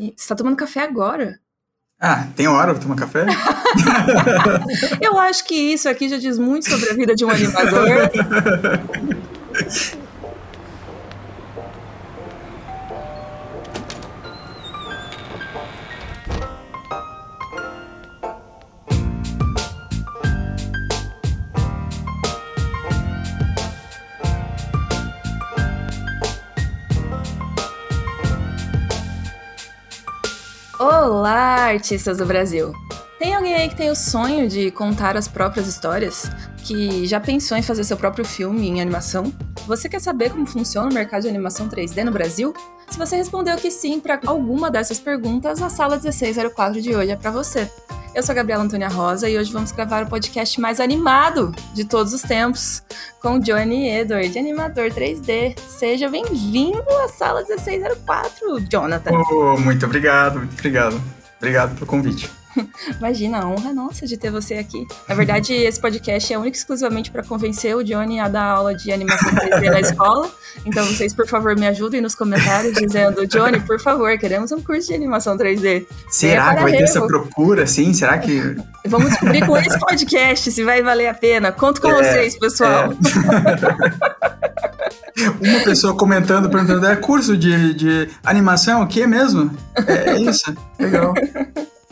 E você tá tomando café agora? Ah, tem hora pra tomar café? Eu acho que isso aqui já diz muito sobre a vida de um animador. artistas do Brasil! Tem alguém aí que tem o sonho de contar as próprias histórias? Que já pensou em fazer seu próprio filme em animação? Você quer saber como funciona o mercado de animação 3D no Brasil? Se você respondeu que sim para alguma dessas perguntas, a sala 1604 de hoje é para você. Eu sou a Gabriela Antônia Rosa e hoje vamos gravar o podcast mais animado de todos os tempos, com Johnny Edward, animador 3D. Seja bem-vindo à sala 1604, Jonathan. Oh, muito obrigado, muito obrigado. Obrigado pelo convite. Imagina, a honra nossa de ter você aqui. Na verdade, esse podcast é único exclusivamente para convencer o Johnny a dar aula de animação 3D na escola. Então, vocês, por favor, me ajudem nos comentários dizendo: Johnny, por favor, queremos um curso de animação 3D. Será que vai ter essa procura, sim? Será que. Vamos descobrir com esse podcast se vai valer a pena. Conto com é, vocês, pessoal. É. Uma pessoa comentando, perguntando: é curso de, de animação? O que mesmo? É, é isso. Legal.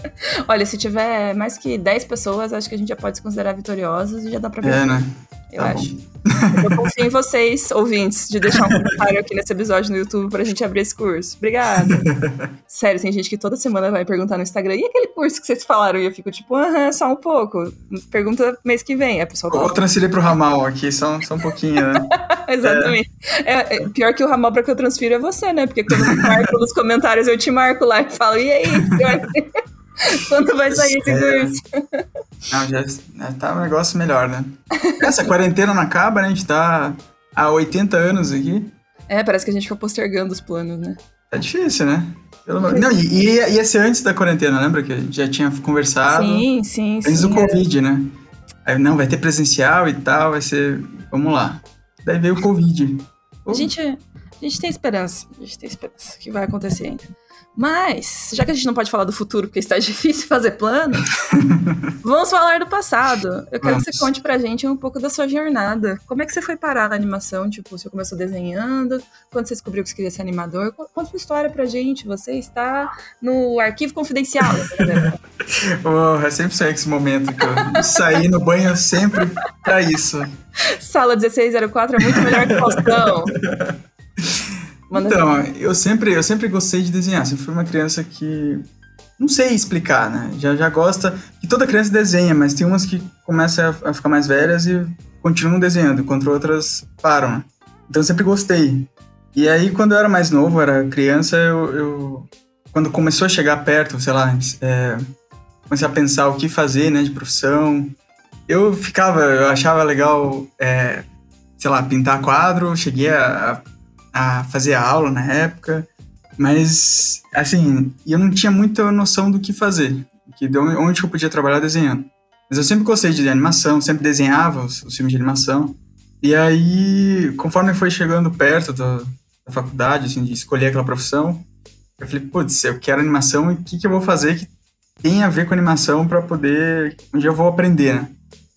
Olha, se tiver mais que 10 pessoas, acho que a gente já pode se considerar vitoriosos e já dá pra ver. É, né? Eu tá acho. Eu confio em vocês, ouvintes, de deixar um comentário aqui nesse episódio no YouTube pra gente abrir esse curso. Obrigada. Sério, tem gente que toda semana vai perguntar no Instagram, e aquele curso que vocês falaram? E eu fico tipo, aham, só um pouco. Pergunta mês que vem. A pessoa Vou transferir pro ramal aqui, só, só um pouquinho, né? Exatamente. É. É, pior que o ramal pra que eu transfiro é você, né? Porque quando eu marco nos comentários, eu te marco lá e falo, e aí? Quando vai sair esse é. curso? Não, já, já tá um negócio melhor, né? Essa quarentena não acaba, né? A gente tá há 80 anos aqui. É, parece que a gente fica postergando os planos, né? É difícil, né? Pelo... Não, e ia, ia ser antes da quarentena, lembra que a gente já tinha conversado? Sim, sim, antes sim. do Covid, né? Aí, não, vai ter presencial e tal, vai ser... Vamos lá. Daí veio o Covid. A gente, a gente tem esperança, a gente tem esperança que vai acontecer ainda. Mas, já que a gente não pode falar do futuro porque está difícil fazer plano, vamos falar do passado. Eu quero vamos. que você conte pra gente um pouco da sua jornada. Como é que você foi parar na animação? Tipo, você começou desenhando? Quando você descobriu que você queria ser animador? Conta uma história pra gente. Você está no arquivo confidencial. oh, é sempre sonhei esse momento que eu saí no banho sempre pra isso. Sala 1604 é muito melhor que Faustão. Manda então, eu sempre, eu sempre gostei de desenhar. Sempre fui uma criança que não sei explicar, né? Já, já gosta. que toda criança desenha, mas tem umas que começam a, a ficar mais velhas e continuam desenhando, enquanto outras param. Então eu sempre gostei. E aí, quando eu era mais novo, era criança, eu. eu quando começou a chegar perto, sei lá, é, comecei a pensar o que fazer, né, de profissão. Eu ficava, eu achava legal, é, sei lá, pintar quadro. Cheguei a, a a fazer aula na época, mas, assim, eu não tinha muita noção do que fazer, que de onde eu podia trabalhar desenhando. Mas eu sempre gostei de animação, sempre desenhava os, os filmes de animação. E aí, conforme foi chegando perto do, da faculdade, assim, de escolher aquela profissão, eu falei, putz, eu quero animação e o que, que eu vou fazer que tem a ver com animação para poder, onde eu vou aprender, né?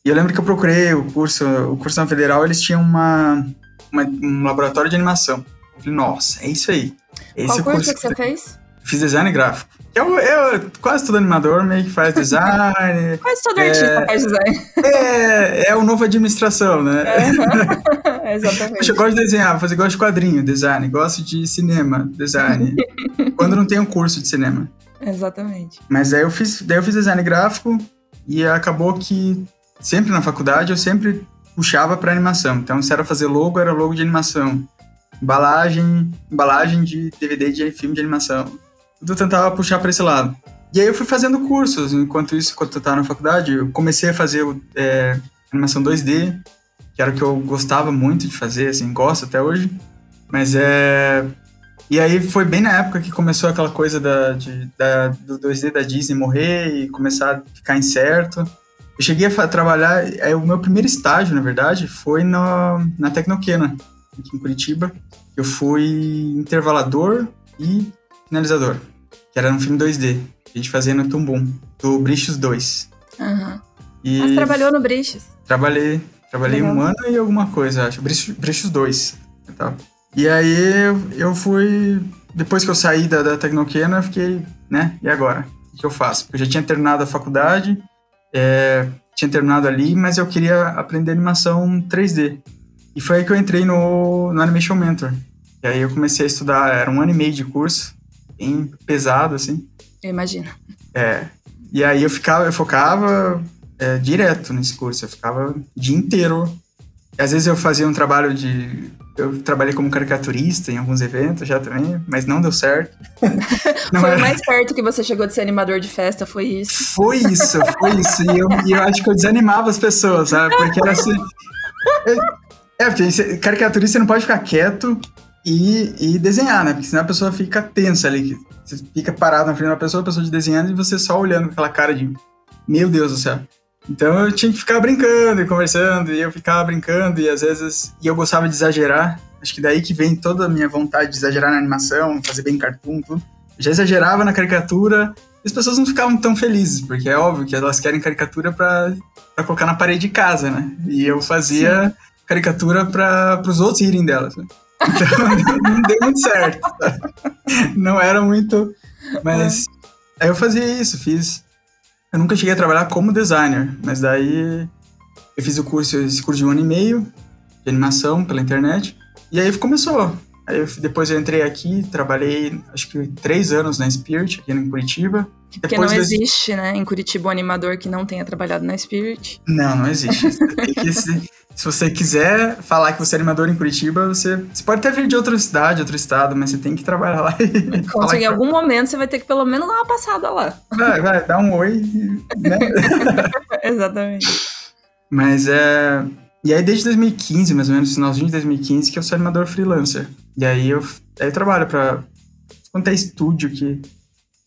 E eu lembro que eu procurei o curso, o curso na Federal, eles tinham uma, uma, um laboratório de animação. Eu falei, nossa, é isso aí. Esse Qual curso, curso que você fez? Fiz design gráfico. Eu, eu, quase todo animador meio que faz design. quase todo é, artista faz design. É, é o novo administração, né? É, exatamente. Poxa, eu gosto de desenhar, fazer gosto de quadrinho, design, gosto de cinema, design. quando não tem um curso de cinema. Exatamente. Mas daí eu fiz, daí eu fiz design gráfico e acabou que sempre na faculdade eu sempre puxava para animação. Então, se era fazer logo, era logo de animação. Embalagem, embalagem de DVD de filme de animação. Tudo tentava puxar para esse lado. E aí eu fui fazendo cursos. Enquanto isso, enquanto eu estava na faculdade, eu comecei a fazer é, animação 2D, que era o que eu gostava muito de fazer, assim, gosto até hoje. Mas é... E aí foi bem na época que começou aquela coisa da, de, da, do 2D da Disney morrer e começar a ficar incerto. Eu cheguei a trabalhar, é, o meu primeiro estágio, na verdade, foi no, na Tecnoquena, aqui em Curitiba. Eu fui intervalador e finalizador. que era um filme 2D. A gente fazia no Tumbum, do Brichos 2. Uhum. E Mas trabalhou no Brichos? Trabalhei. Trabalhei Legal. um ano e alguma coisa, acho. Brichos 2. E aí eu fui. Depois que eu saí da, da Tecnoquena, eu fiquei, né? E agora? O que eu faço? Eu já tinha terminado a faculdade, é, tinha terminado ali, mas eu queria aprender animação 3D. E foi aí que eu entrei no, no Animation Mentor. E aí eu comecei a estudar, era um ano e meio de curso, bem pesado, assim. Eu imagino. É. E aí eu ficava, eu focava é, direto nesse curso, eu ficava o dia inteiro. E às vezes eu fazia um trabalho de. Eu trabalhei como caricaturista em alguns eventos já também, mas não deu certo. Não foi era... o mais perto que você chegou de ser animador de festa, foi isso? Foi isso, foi isso. E eu, e eu acho que eu desanimava as pessoas, sabe? Porque era assim. É, porque caricaturista não pode ficar quieto e, e desenhar, né? Porque senão a pessoa fica tensa ali. Você fica parado na frente da pessoa, a pessoa desenhando e você só olhando com aquela cara de meu Deus do céu. Então eu tinha que ficar brincando e conversando, e eu ficava brincando, e às vezes. E eu gostava de exagerar. Acho que daí que vem toda a minha vontade de exagerar na animação, fazer bem cartoon, tudo. Eu já exagerava na caricatura, e as pessoas não ficavam tão felizes, porque é óbvio que elas querem caricatura para colocar na parede de casa, né? E eu fazia Sim. caricatura para os outros irem delas. Né? Então não deu muito certo. Não era muito. Mas é. aí eu fazia isso, fiz. Eu nunca cheguei a trabalhar como designer, mas daí eu fiz o curso, esse curso de um ano e meio de animação pela internet. E aí começou. Eu, depois eu entrei aqui, trabalhei acho que três anos na Spirit, aqui em Curitiba. Porque depois não existe, né, em Curitiba um animador que não tenha trabalhado na Spirit. Não, não existe. se, se, você quiser falar que você é animador em Curitiba, você, você pode até vir de outra cidade, outro estado, mas você tem que trabalhar lá. E em algum momento você vai ter que pelo menos dar uma passada lá. Vai, vai, dá um oi, né? Exatamente. Mas é... E aí desde 2015, mais ou menos, finalzinho de 2015, que eu sou animador freelancer. E aí eu, aí eu trabalho para quanto é estúdio que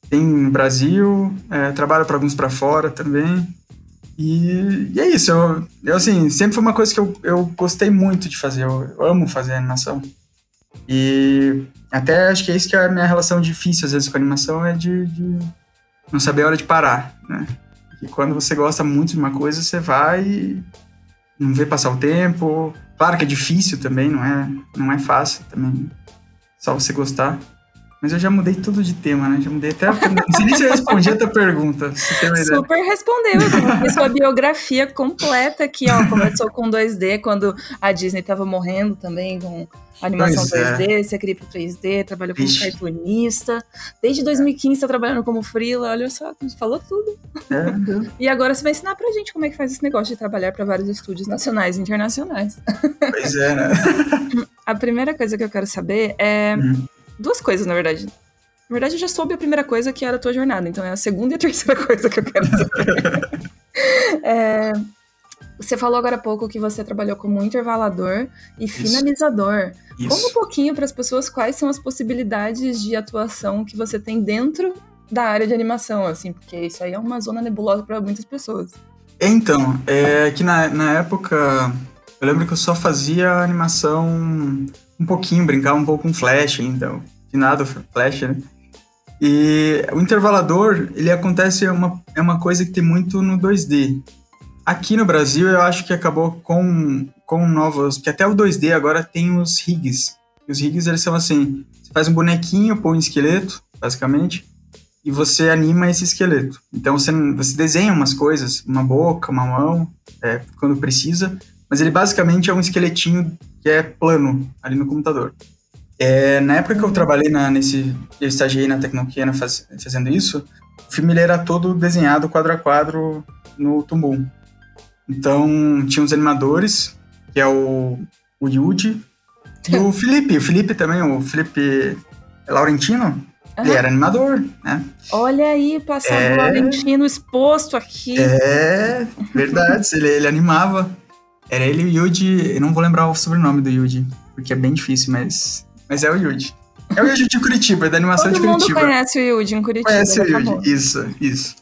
tem no Brasil, é, trabalho para alguns para fora também. E, e, é isso, eu, eu, assim, sempre foi uma coisa que eu, eu gostei muito de fazer, eu, eu, amo fazer animação. E até acho que é isso que é a minha relação difícil às vezes com animação, é de, de não saber a hora de parar, né? E quando você gosta muito de uma coisa, você vai e não vê passar o tempo. Claro que é difícil também, não é, não é fácil também, só você gostar. Mas eu já mudei tudo de tema, né? Já mudei até. Não sei nem se eu respondi a tua pergunta. Super respondeu. Eu sua biografia completa aqui, ó. Começou com 2D quando a Disney tava morrendo também com animação pois 2D, é. você queria pro 3D, trabalhou como Ixi. cartunista. Desde 2015 tá trabalhando como freela, olha só, falou tudo. É, e agora você vai ensinar pra gente como é que faz esse negócio de trabalhar para vários estúdios nacionais e internacionais. Pois é, né? A primeira coisa que eu quero saber é. Hum duas coisas, na verdade. Na verdade, eu já soube a primeira coisa que era a tua jornada, então é a segunda e a terceira coisa que eu quero saber. é, você falou agora há pouco que você trabalhou como intervalador e finalizador. Isso. Conta um pouquinho para as pessoas quais são as possibilidades de atuação que você tem dentro da área de animação, assim, porque isso aí é uma zona nebulosa para muitas pessoas. Então, é que na, na época eu lembro que eu só fazia animação um pouquinho, brincava um pouco com Flash ainda, nada Flash, né? E o intervalador, ele acontece, é uma, é uma coisa que tem muito no 2D. Aqui no Brasil, eu acho que acabou com, com novos... que até o 2D agora tem os rigs. E os rigs, eles são assim, você faz um bonequinho, põe um esqueleto, basicamente, e você anima esse esqueleto. Então, você, você desenha umas coisas, uma boca, uma mão, é, quando precisa, mas ele basicamente é um esqueletinho que é plano ali no computador. É, na época que eu trabalhei na, nesse, eu estagiei na Tecnoquiana faz, fazendo isso, o filme ele era todo desenhado quadro a quadro no Tumbum. Então, tinha os animadores, que é o, o Yuji, e o Felipe, o Felipe também, o Felipe Laurentino, ele era animador, né? Olha aí, passado é... Laurentino exposto aqui. É, verdade, ele, ele animava. Era ele e o Yuji, eu não vou lembrar o sobrenome do Yuji, porque é bem difícil, mas, mas é o Yuji. É o Yuji de Curitiba, é da animação Todo de Curitiba. Todo mundo conhece o Yuji em Curitiba. Conhece o Yuji, isso, isso.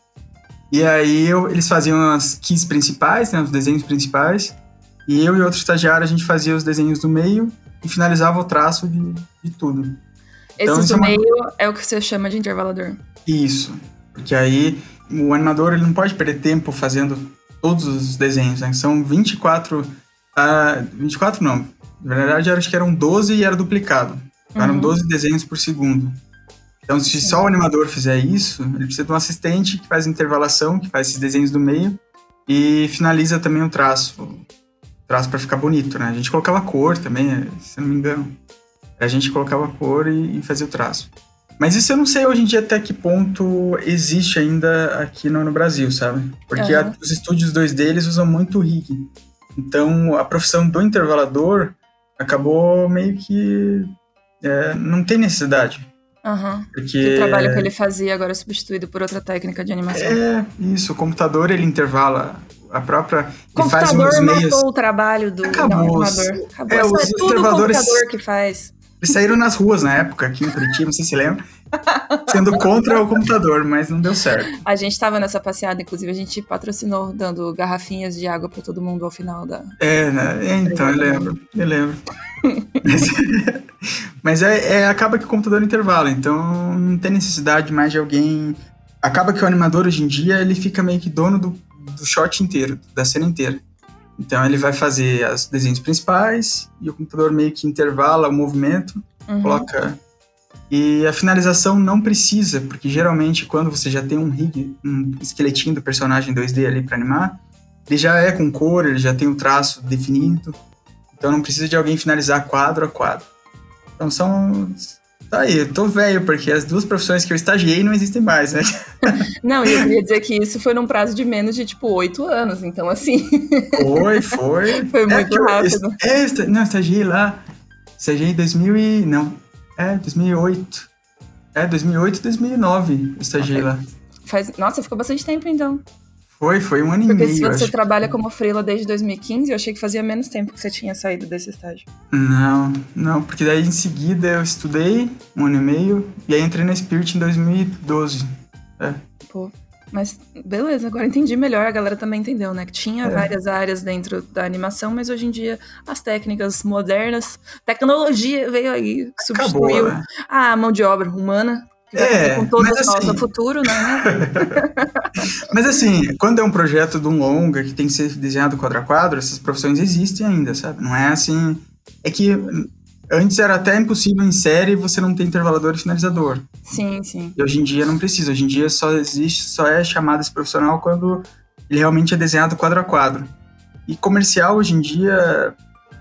E aí eu, eles faziam as keys principais, né, os desenhos principais, e eu e outro estagiário a gente fazia os desenhos do meio e finalizava o traço de, de tudo. Então, Esse do é uma... meio é o que você chama de intervalador. Isso. Porque aí o animador ele não pode perder tempo fazendo todos os desenhos, né? São 24. Uh, 24 não. Na verdade, acho que eram 12 e era duplicado. Uhum. Eram 12 desenhos por segundo. Então, se só o animador fizer isso, ele precisa de um assistente que faz intervalação, que faz esses desenhos do meio e finaliza também o traço. O traço para ficar bonito, né? A gente colocava cor também, se não me engano. A gente colocava cor e, e fazia o traço. Mas isso eu não sei hoje em dia até que ponto existe ainda aqui no, no Brasil, sabe? Porque uhum. a, os estúdios 2D eles usam muito rig. Então a profissão do intervalador acabou meio que é, não tem necessidade. Uhum. Porque... O trabalho que ele fazia agora é substituído por outra técnica de animação. É, isso. O computador, ele intervala a própria... O computador faz meios... matou o trabalho do Acabou. animador. Acabou. É, os é tudo o computador que faz. Eles saíram nas ruas na época, aqui em Curitiba, não sei se lembra, sendo contra o computador, mas não deu certo. A gente estava nessa passeada, inclusive a gente patrocinou dando garrafinhas de água para todo mundo ao final da. É, né? É, então, eu lembro, eu lembro. mas, mas é, é, acaba que o computador intervala, então não tem necessidade mais de alguém. Acaba que o animador hoje em dia ele fica meio que dono do, do shot inteiro, da cena inteira. Então ele vai fazer os desenhos principais e o computador meio que intervala o movimento, uhum. coloca. E a finalização não precisa, porque geralmente quando você já tem um rig, um esqueletinho do personagem 2D ali para animar, ele já é com cor, ele já tem o traço definido. Então não precisa de alguém finalizar quadro a quadro. Então são Tá aí, eu tô velho, porque as duas profissões que eu estagiei não existem mais, né? Não, eu queria dizer que isso foi num prazo de menos de, tipo, oito anos, então assim... Foi, foi. Foi é muito rápido. Eu, é, não, eu estagiei lá, estagiei em 2000 e... não, é, 2008. É, 2008 e 2009 eu estagiei okay. lá. Faz, nossa, ficou bastante tempo, então. Foi, foi um ano Porque e meio. Porque se você trabalha como freela desde 2015, eu achei que fazia menos tempo que você tinha saído desse estágio. Não, não, porque daí em seguida eu estudei um ano e meio e aí entrei na Spirit em 2012. É. Pô, mas beleza, agora entendi melhor, a galera também entendeu, né? Que tinha é. várias áreas dentro da animação, mas hoje em dia as técnicas modernas, tecnologia veio aí, substituiu Acabou, né? a mão de obra humana, é, com todo mas, assim, futuro, né? mas assim, quando é um projeto de um longa que tem que ser desenhado quadro a quadro, essas profissões existem ainda, sabe? Não é assim. É que antes era até impossível em série você não ter intervalador e finalizador. Sim, sim. E hoje em dia não precisa. Hoje em dia só existe, só é chamado esse profissional quando ele realmente é desenhado quadro a quadro. E comercial hoje em dia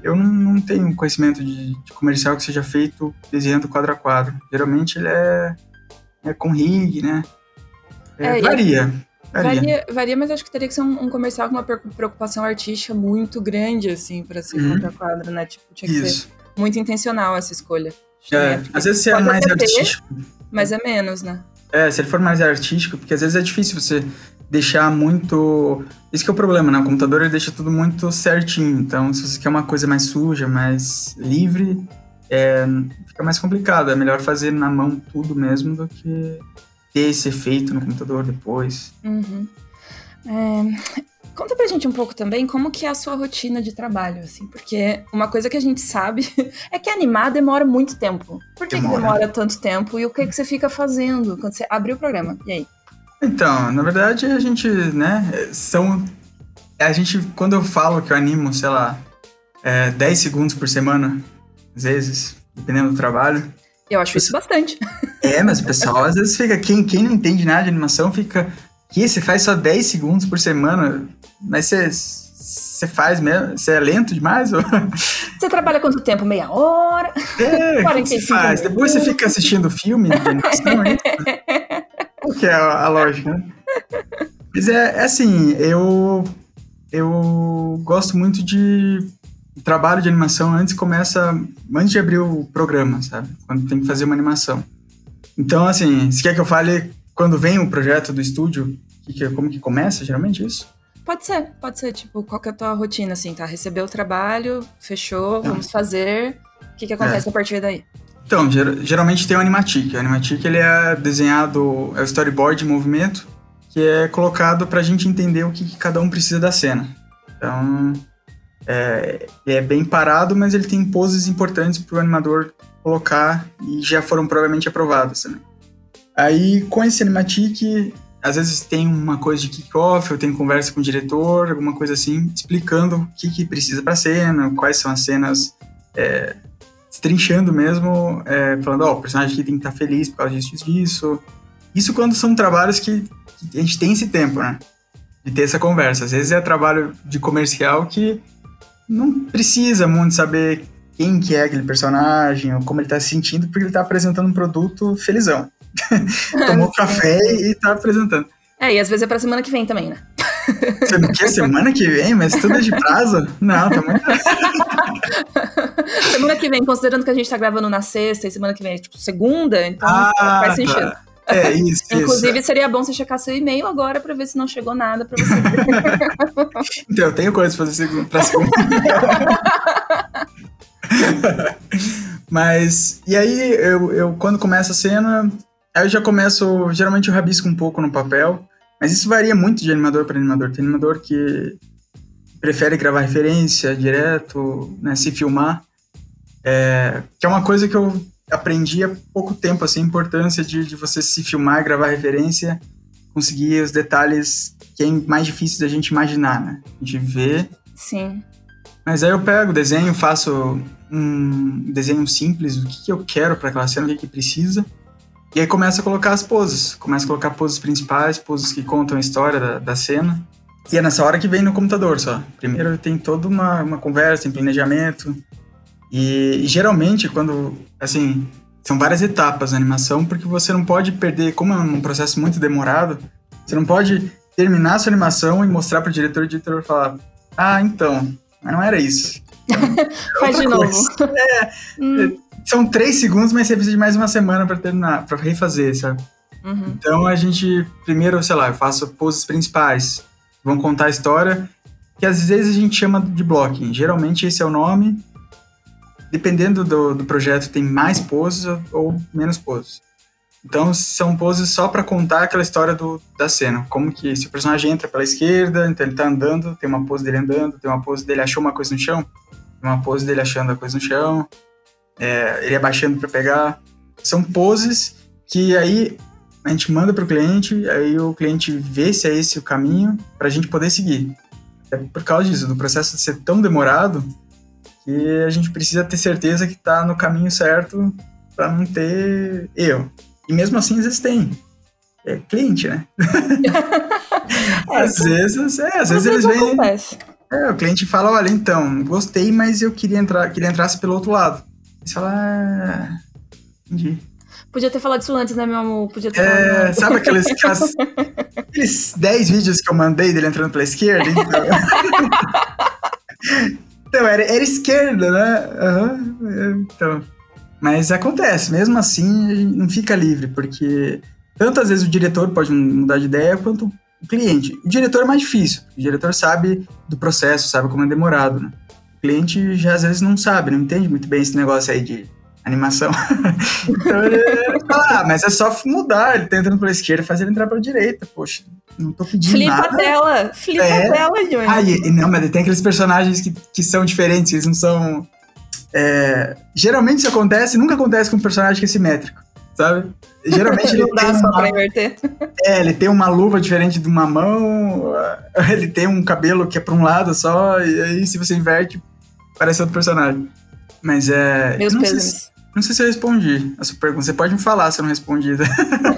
eu não, não tenho conhecimento de, de, comercial que seja feito desenhando quadro a quadro. Geralmente ele é é, com rig, né? É, é, varia, varia. varia. Varia, mas acho que teria que ser um, um, comercial com uma preocupação artística muito grande, assim, para ser uhum. contra quadro, né? Tipo, tinha que Isso. ser muito intencional essa escolha. É, às vezes você é mais artístico. Ter, mas é menos, né? É, se ele for mais artístico, porque às vezes é difícil você deixar muito. Isso que é o problema, né? O computador ele deixa tudo muito certinho. Então, se você quer uma coisa mais suja, mais livre, é, fica mais complicado. É melhor fazer na mão tudo mesmo do que ter esse efeito no computador depois. Uhum. É, conta pra gente um pouco também como que é a sua rotina de trabalho, assim, porque uma coisa que a gente sabe é que animar demora muito tempo. Por que demora, que demora tanto tempo e o que, que você fica fazendo quando você abre o programa? E aí? Então, na verdade, a gente, né, são... A gente, quando eu falo que eu animo, sei lá, é, 10 segundos por semana, às vezes, dependendo do trabalho. Eu acho isso bastante. É, mas o pessoal às vezes fica. Quem, quem não entende nada de animação fica. Que você faz só 10 segundos por semana, mas você, você faz mesmo? Você é lento demais? Ou... Você trabalha quanto tempo? Meia hora? É, 45 você faz? Depois você fica assistindo filme de animação, é Qual que é a, a lógica, né? Mas é, é assim, eu, eu gosto muito de o trabalho de animação antes começa antes de abrir o programa, sabe? Quando tem que fazer uma animação. Então, assim, se quer que eu fale quando vem o projeto do estúdio, que, que, como que começa geralmente isso? Pode ser, pode ser, tipo, qual que é a tua rotina, assim, tá? Recebeu o trabalho, fechou, vamos fazer. O que, que acontece é. a partir daí? Então, ger geralmente tem o Animatic. O Animatic, ele é desenhado, é o storyboard de movimento, que é colocado pra gente entender o que, que cada um precisa da cena. Então, é, é bem parado, mas ele tem poses importantes para o animador colocar e já foram provavelmente aprovadas também. Aí, com esse Cinematic, às vezes tem uma coisa de kick-off, eu tenho conversa com o diretor, alguma coisa assim, explicando o que, que precisa para cena, quais são as cenas, é, trinchando mesmo, é, falando, ó, oh, o personagem aqui tem que estar tá feliz por causa disso, disso. Isso quando são trabalhos que, que, a gente tem esse tempo, né? De ter essa conversa. Às vezes é trabalho de comercial que não precisa muito saber quem que é aquele personagem ou como ele está se sentindo, porque ele está apresentando um produto felizão. Tomou café e tá apresentando. É, e às vezes é pra semana que vem também, né? Você não quer semana que vem? Mas tudo é de prazo? Não, tá muito. semana que vem, considerando que a gente tá gravando na sexta e semana que vem é tipo segunda, então ah, faz tá. sentido. Tá. É, isso. Inclusive, isso. seria bom você checar seu e-mail agora pra ver se não chegou nada pra você. então, eu tenho coisa pra fazer pra segunda. Mas, e aí, eu, eu quando começa a cena, Aí eu já começo, geralmente eu rabisco um pouco no papel, mas isso varia muito de animador para animador. Tem animador que prefere gravar referência direto, né, se filmar, é, que é uma coisa que eu aprendi há pouco tempo, assim, a importância de, de você se filmar, gravar referência, conseguir os detalhes que é mais difícil da gente imaginar, né? A gente vê. Sim. Mas aí eu pego, desenho, faço um desenho simples do que, que eu quero para aquela cena, o que, que precisa. E aí começa a colocar as poses. Começa a colocar poses principais, poses que contam a história da, da cena. E é nessa hora que vem no computador só. Primeiro tem toda uma, uma conversa, tem planejamento. E, e, geralmente, quando. Assim, são várias etapas na animação, porque você não pode perder. Como é um processo muito demorado, você não pode terminar a sua animação e mostrar para o diretor e o diretor falar: Ah, então, mas não era isso. Faz de novo. É, hum são três segundos, mas você precisa de mais uma semana para terminar, para refazer, sabe? Uhum. Então a gente, primeiro, sei lá, eu faço poses principais, vão contar a história, que às vezes a gente chama de blocking. Geralmente esse é o nome. Dependendo do, do projeto, tem mais poses ou menos poses. Então são poses só para contar aquela história do, da cena. Como que se o personagem entra pela esquerda, então ele tá andando, tem uma pose dele andando, tem uma pose dele achou uma coisa no chão, tem uma pose dele achando a coisa no chão, é, ele abaixando para pegar. São poses que aí a gente manda para o cliente, aí o cliente vê se é esse o caminho para a gente poder seguir. É por causa disso, do processo de ser tão demorado, que a gente precisa ter certeza que está no caminho certo para não ter erro. E mesmo assim, às vezes tem. É cliente, né? às vezes, é, às, vezes, eles vêm. É, o cliente fala, olha, então, gostei, mas eu queria entrar, queria entrasse pelo outro lado. Você fala, ah, entendi. Podia ter falado isso antes, né, meu amor? Podia ter é, falado. Sabe aqueles, aquelas, aqueles 10 vídeos que eu mandei dele entrando pela esquerda? Então, então era, era esquerda, né? Uhum, então. Mas acontece, mesmo assim, não fica livre, porque tanto às vezes o diretor pode mudar de ideia, quanto o cliente. O diretor é mais difícil, o diretor sabe do processo, sabe como é demorado, né? cliente já às vezes não sabe, não entende muito bem esse negócio aí de animação. então ele fala, ah, mas é só mudar, ele tá entrando pela esquerda e fazer ele entrar pela direita, poxa. Não tô pedindo flipa nada. Flipa dela, flipa é. dela, Júnior. Ah, e, não, mas tem aqueles personagens que, que são diferentes, eles não são... É, geralmente isso acontece, nunca acontece com um personagem que é simétrico, sabe? Geralmente ele tem uma, pra inverter. É, ele tem uma luva diferente de uma mão, ele tem um cabelo que é pra um lado só, e aí se você inverte, parece outro personagem. Mas é. Meus pesos. Não sei se eu respondi a sua pergunta. Você pode me falar se eu não respondi.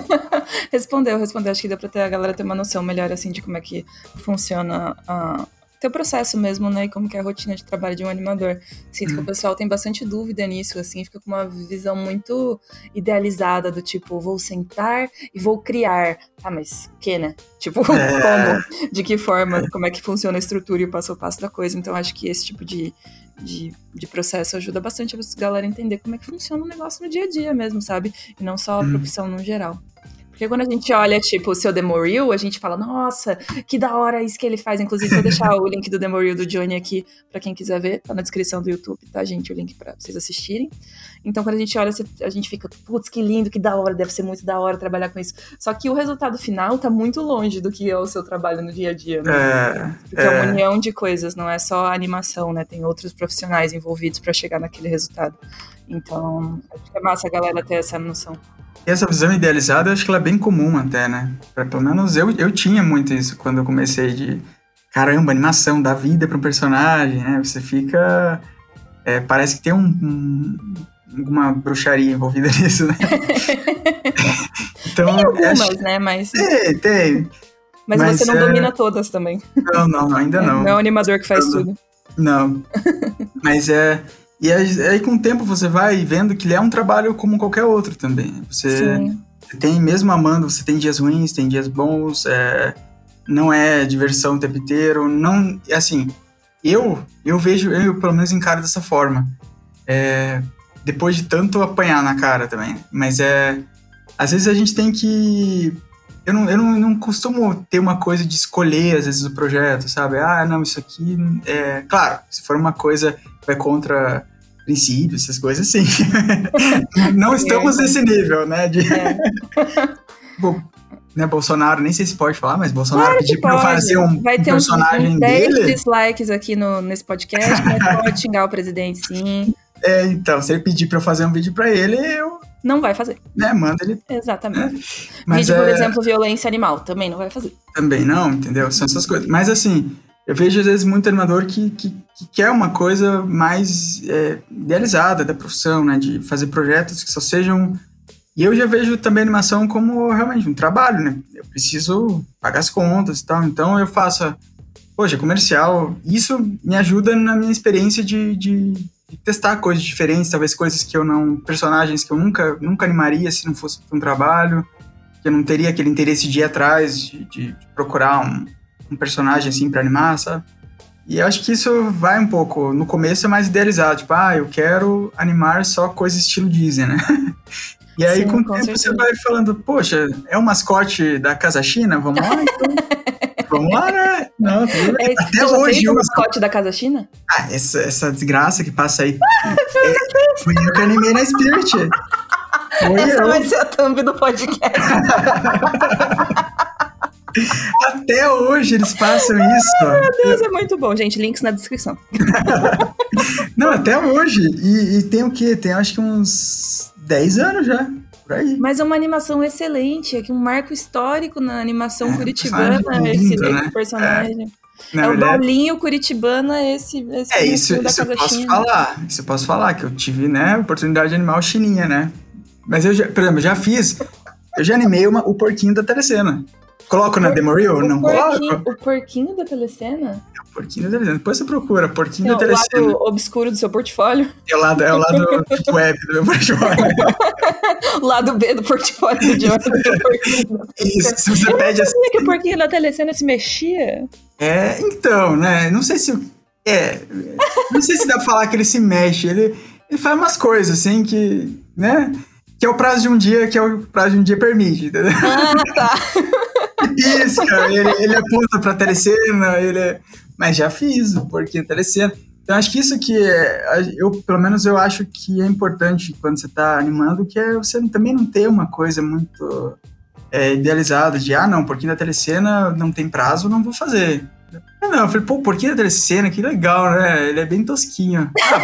respondeu, respondeu. Acho que dá pra ter, a galera ter uma noção melhor, assim, de como é que funciona a, teu processo mesmo, né? E como que é a rotina de trabalho de um animador. Sinto hum. que o uhum. pessoal tem bastante dúvida nisso, assim, fica com uma visão muito idealizada do tipo, vou sentar e vou criar. Ah, mas que, né? Tipo, é. como? De que forma? Como é que funciona a estrutura e o passo a passo da coisa. Então, acho que esse tipo de, de, de processo ajuda bastante a galera entender como é que funciona o negócio no dia a dia mesmo, sabe? E não só a hum. profissão no geral. Porque quando a gente olha, tipo, o seu Demoril, a gente fala, nossa, que da hora isso que ele faz. Inclusive, vou deixar o link do Demoril do Johnny aqui para quem quiser ver. Tá na descrição do YouTube, tá, gente? O link para vocês assistirem. Então, quando a gente olha, a gente fica, putz, que lindo, que da hora, deve ser muito da hora trabalhar com isso. Só que o resultado final tá muito longe do que é o seu trabalho no dia a dia, né? É, Porque é, é uma união de coisas, não é só a animação, né? Tem outros profissionais envolvidos para chegar naquele resultado. Então, acho que é massa a galera ter essa noção. E essa visão idealizada, eu acho que ela é bem comum até, né? Pelo menos eu, eu tinha muito isso quando eu comecei de caramba, animação, dá vida para um personagem, né? Você fica. É, parece que tem um, um, alguma bruxaria envolvida nisso, né? então, tem algumas, acho... né? Mas... Tem, tem. Mas, Mas você não é... domina todas também. Não, não, ainda é, não. Não é o animador que faz tudo. Não. Mas é. E aí, com o tempo você vai vendo que ele é um trabalho como qualquer outro também. Você, você tem, mesmo amando, você tem dias ruins, tem dias bons, é, não é diversão o tempo inteiro, não, assim, eu, eu vejo, eu pelo menos encaro dessa forma, é, depois de tanto apanhar na cara também, mas é, às vezes a gente tem que, eu não, eu não, não costumo ter uma coisa de escolher, às vezes, o projeto, sabe, ah, não, isso aqui, é, claro, se for uma coisa que vai contra princípios, essas coisas assim, não estamos nesse nível, né, de... É. Bom, né, Bolsonaro, nem sei se pode falar, mas Bolsonaro claro pediu pra eu fazer um, Vai ter personagem uns, uns 10 dele. dislikes aqui no, nesse podcast, mas pode xingar o presidente, sim. É, então, se ele pedir pra eu fazer um vídeo pra ele, eu... Não vai fazer. Né, manda ele... Exatamente. É. Mas vídeo, é... por exemplo, violência animal, também não vai fazer. Também não, entendeu? São essas coisas. Mas assim, eu vejo às vezes muito animador que, que, que quer uma coisa mais é, idealizada da profissão, né? De fazer projetos que só sejam e eu já vejo também animação como realmente um trabalho, né? Eu preciso pagar as contas e tal, então eu faço, poxa, comercial. Isso me ajuda na minha experiência de, de, testar coisas diferentes, talvez coisas que eu não. personagens que eu nunca, nunca animaria se não fosse um trabalho, que eu não teria aquele interesse de ir atrás, de, de procurar um, um personagem assim para animar, sabe? E eu acho que isso vai um pouco. No começo é mais idealizado, tipo, ah, eu quero animar só coisa estilo Disney, né? E aí, Sim, com o tempo, certeza. você vai falando, poxa, é o mascote da Casa China? Vamos lá, então. Vamos lá, né? Não, tudo bem. É, Até hoje. o mascote da Casa China? Ah, essa, essa desgraça que passa aí. é, foi eu que animei na Spirit. Foi essa eu. vai ser a thumb do podcast. Até hoje eles passam isso. Ai, meu Deus, é muito bom, gente. Links na descrição. Não, até hoje. E, e tem o quê? Tem acho que uns 10 anos já. Mas é uma animação excelente, é que um marco histórico na animação é, curitibana, lindo, esse né? personagem. É, é o verdade, Bolinho Curitibana, esse, esse É, isso, isso eu posso falar. Isso eu posso falar, que eu tive, né, a oportunidade de animar o Chininha, né? Mas eu já, por exemplo, já fiz. Eu já animei uma, o porquinho da telecena. Coloco na Demo Reel? Não coloco? O porquinho da telecena? Porquinho da Telecena. Depois você procura, Porquinho Não, da Telecena. O lado obscuro do seu portfólio. É o lado, é o lado web do meu portfólio. o lado B do portfólio do. Isso, se você Eu pede assim... que o Porquinho da Telecena se mexia. É, então, né, não sei se... É, não sei se dá pra falar que ele se mexe, ele, ele faz umas coisas, assim, que, né, que é o prazo de um dia, que é o prazo de um dia permite, entendeu? Ah, tá. Isso, cara, ele, ele aponta pra telecena, ele é mas já fiz o porquinho telecena. Então, acho que isso que é, eu, pelo menos eu acho que é importante quando você está animando, que é você também não ter uma coisa muito é, idealizada de, ah, não, porquinho da telecena não tem prazo, não vou fazer. Não, eu falei, pô, porquinho da telecena, que legal, né? Ele é bem tosquinho. Ah,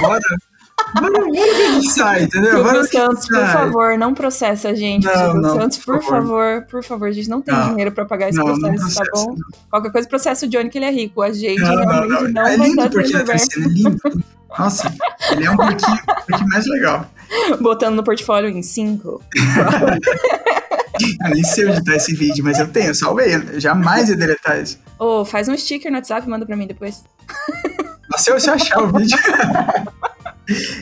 Vamos, sai, entendeu? Silvio Santos, por favor, não processa a gente. Não, não, Santos, por, por favor. favor. por favor, a gente não tem não. dinheiro pra pagar esse não, processo, tá bom? Qualquer coisa, processo o Johnny, que ele é rico. A gente não, realmente não, é vai lindo porque ele é lindo. Nossa, ele é um pouquinho, um pouquinho mais legal. Botando no portfólio em cinco. eu nem sei onde tá esse vídeo, mas eu tenho, eu salvei. Eu jamais ia deletar isso. Ô, oh, faz um sticker no WhatsApp e manda pra mim depois. Nossa, se eu achar o vídeo.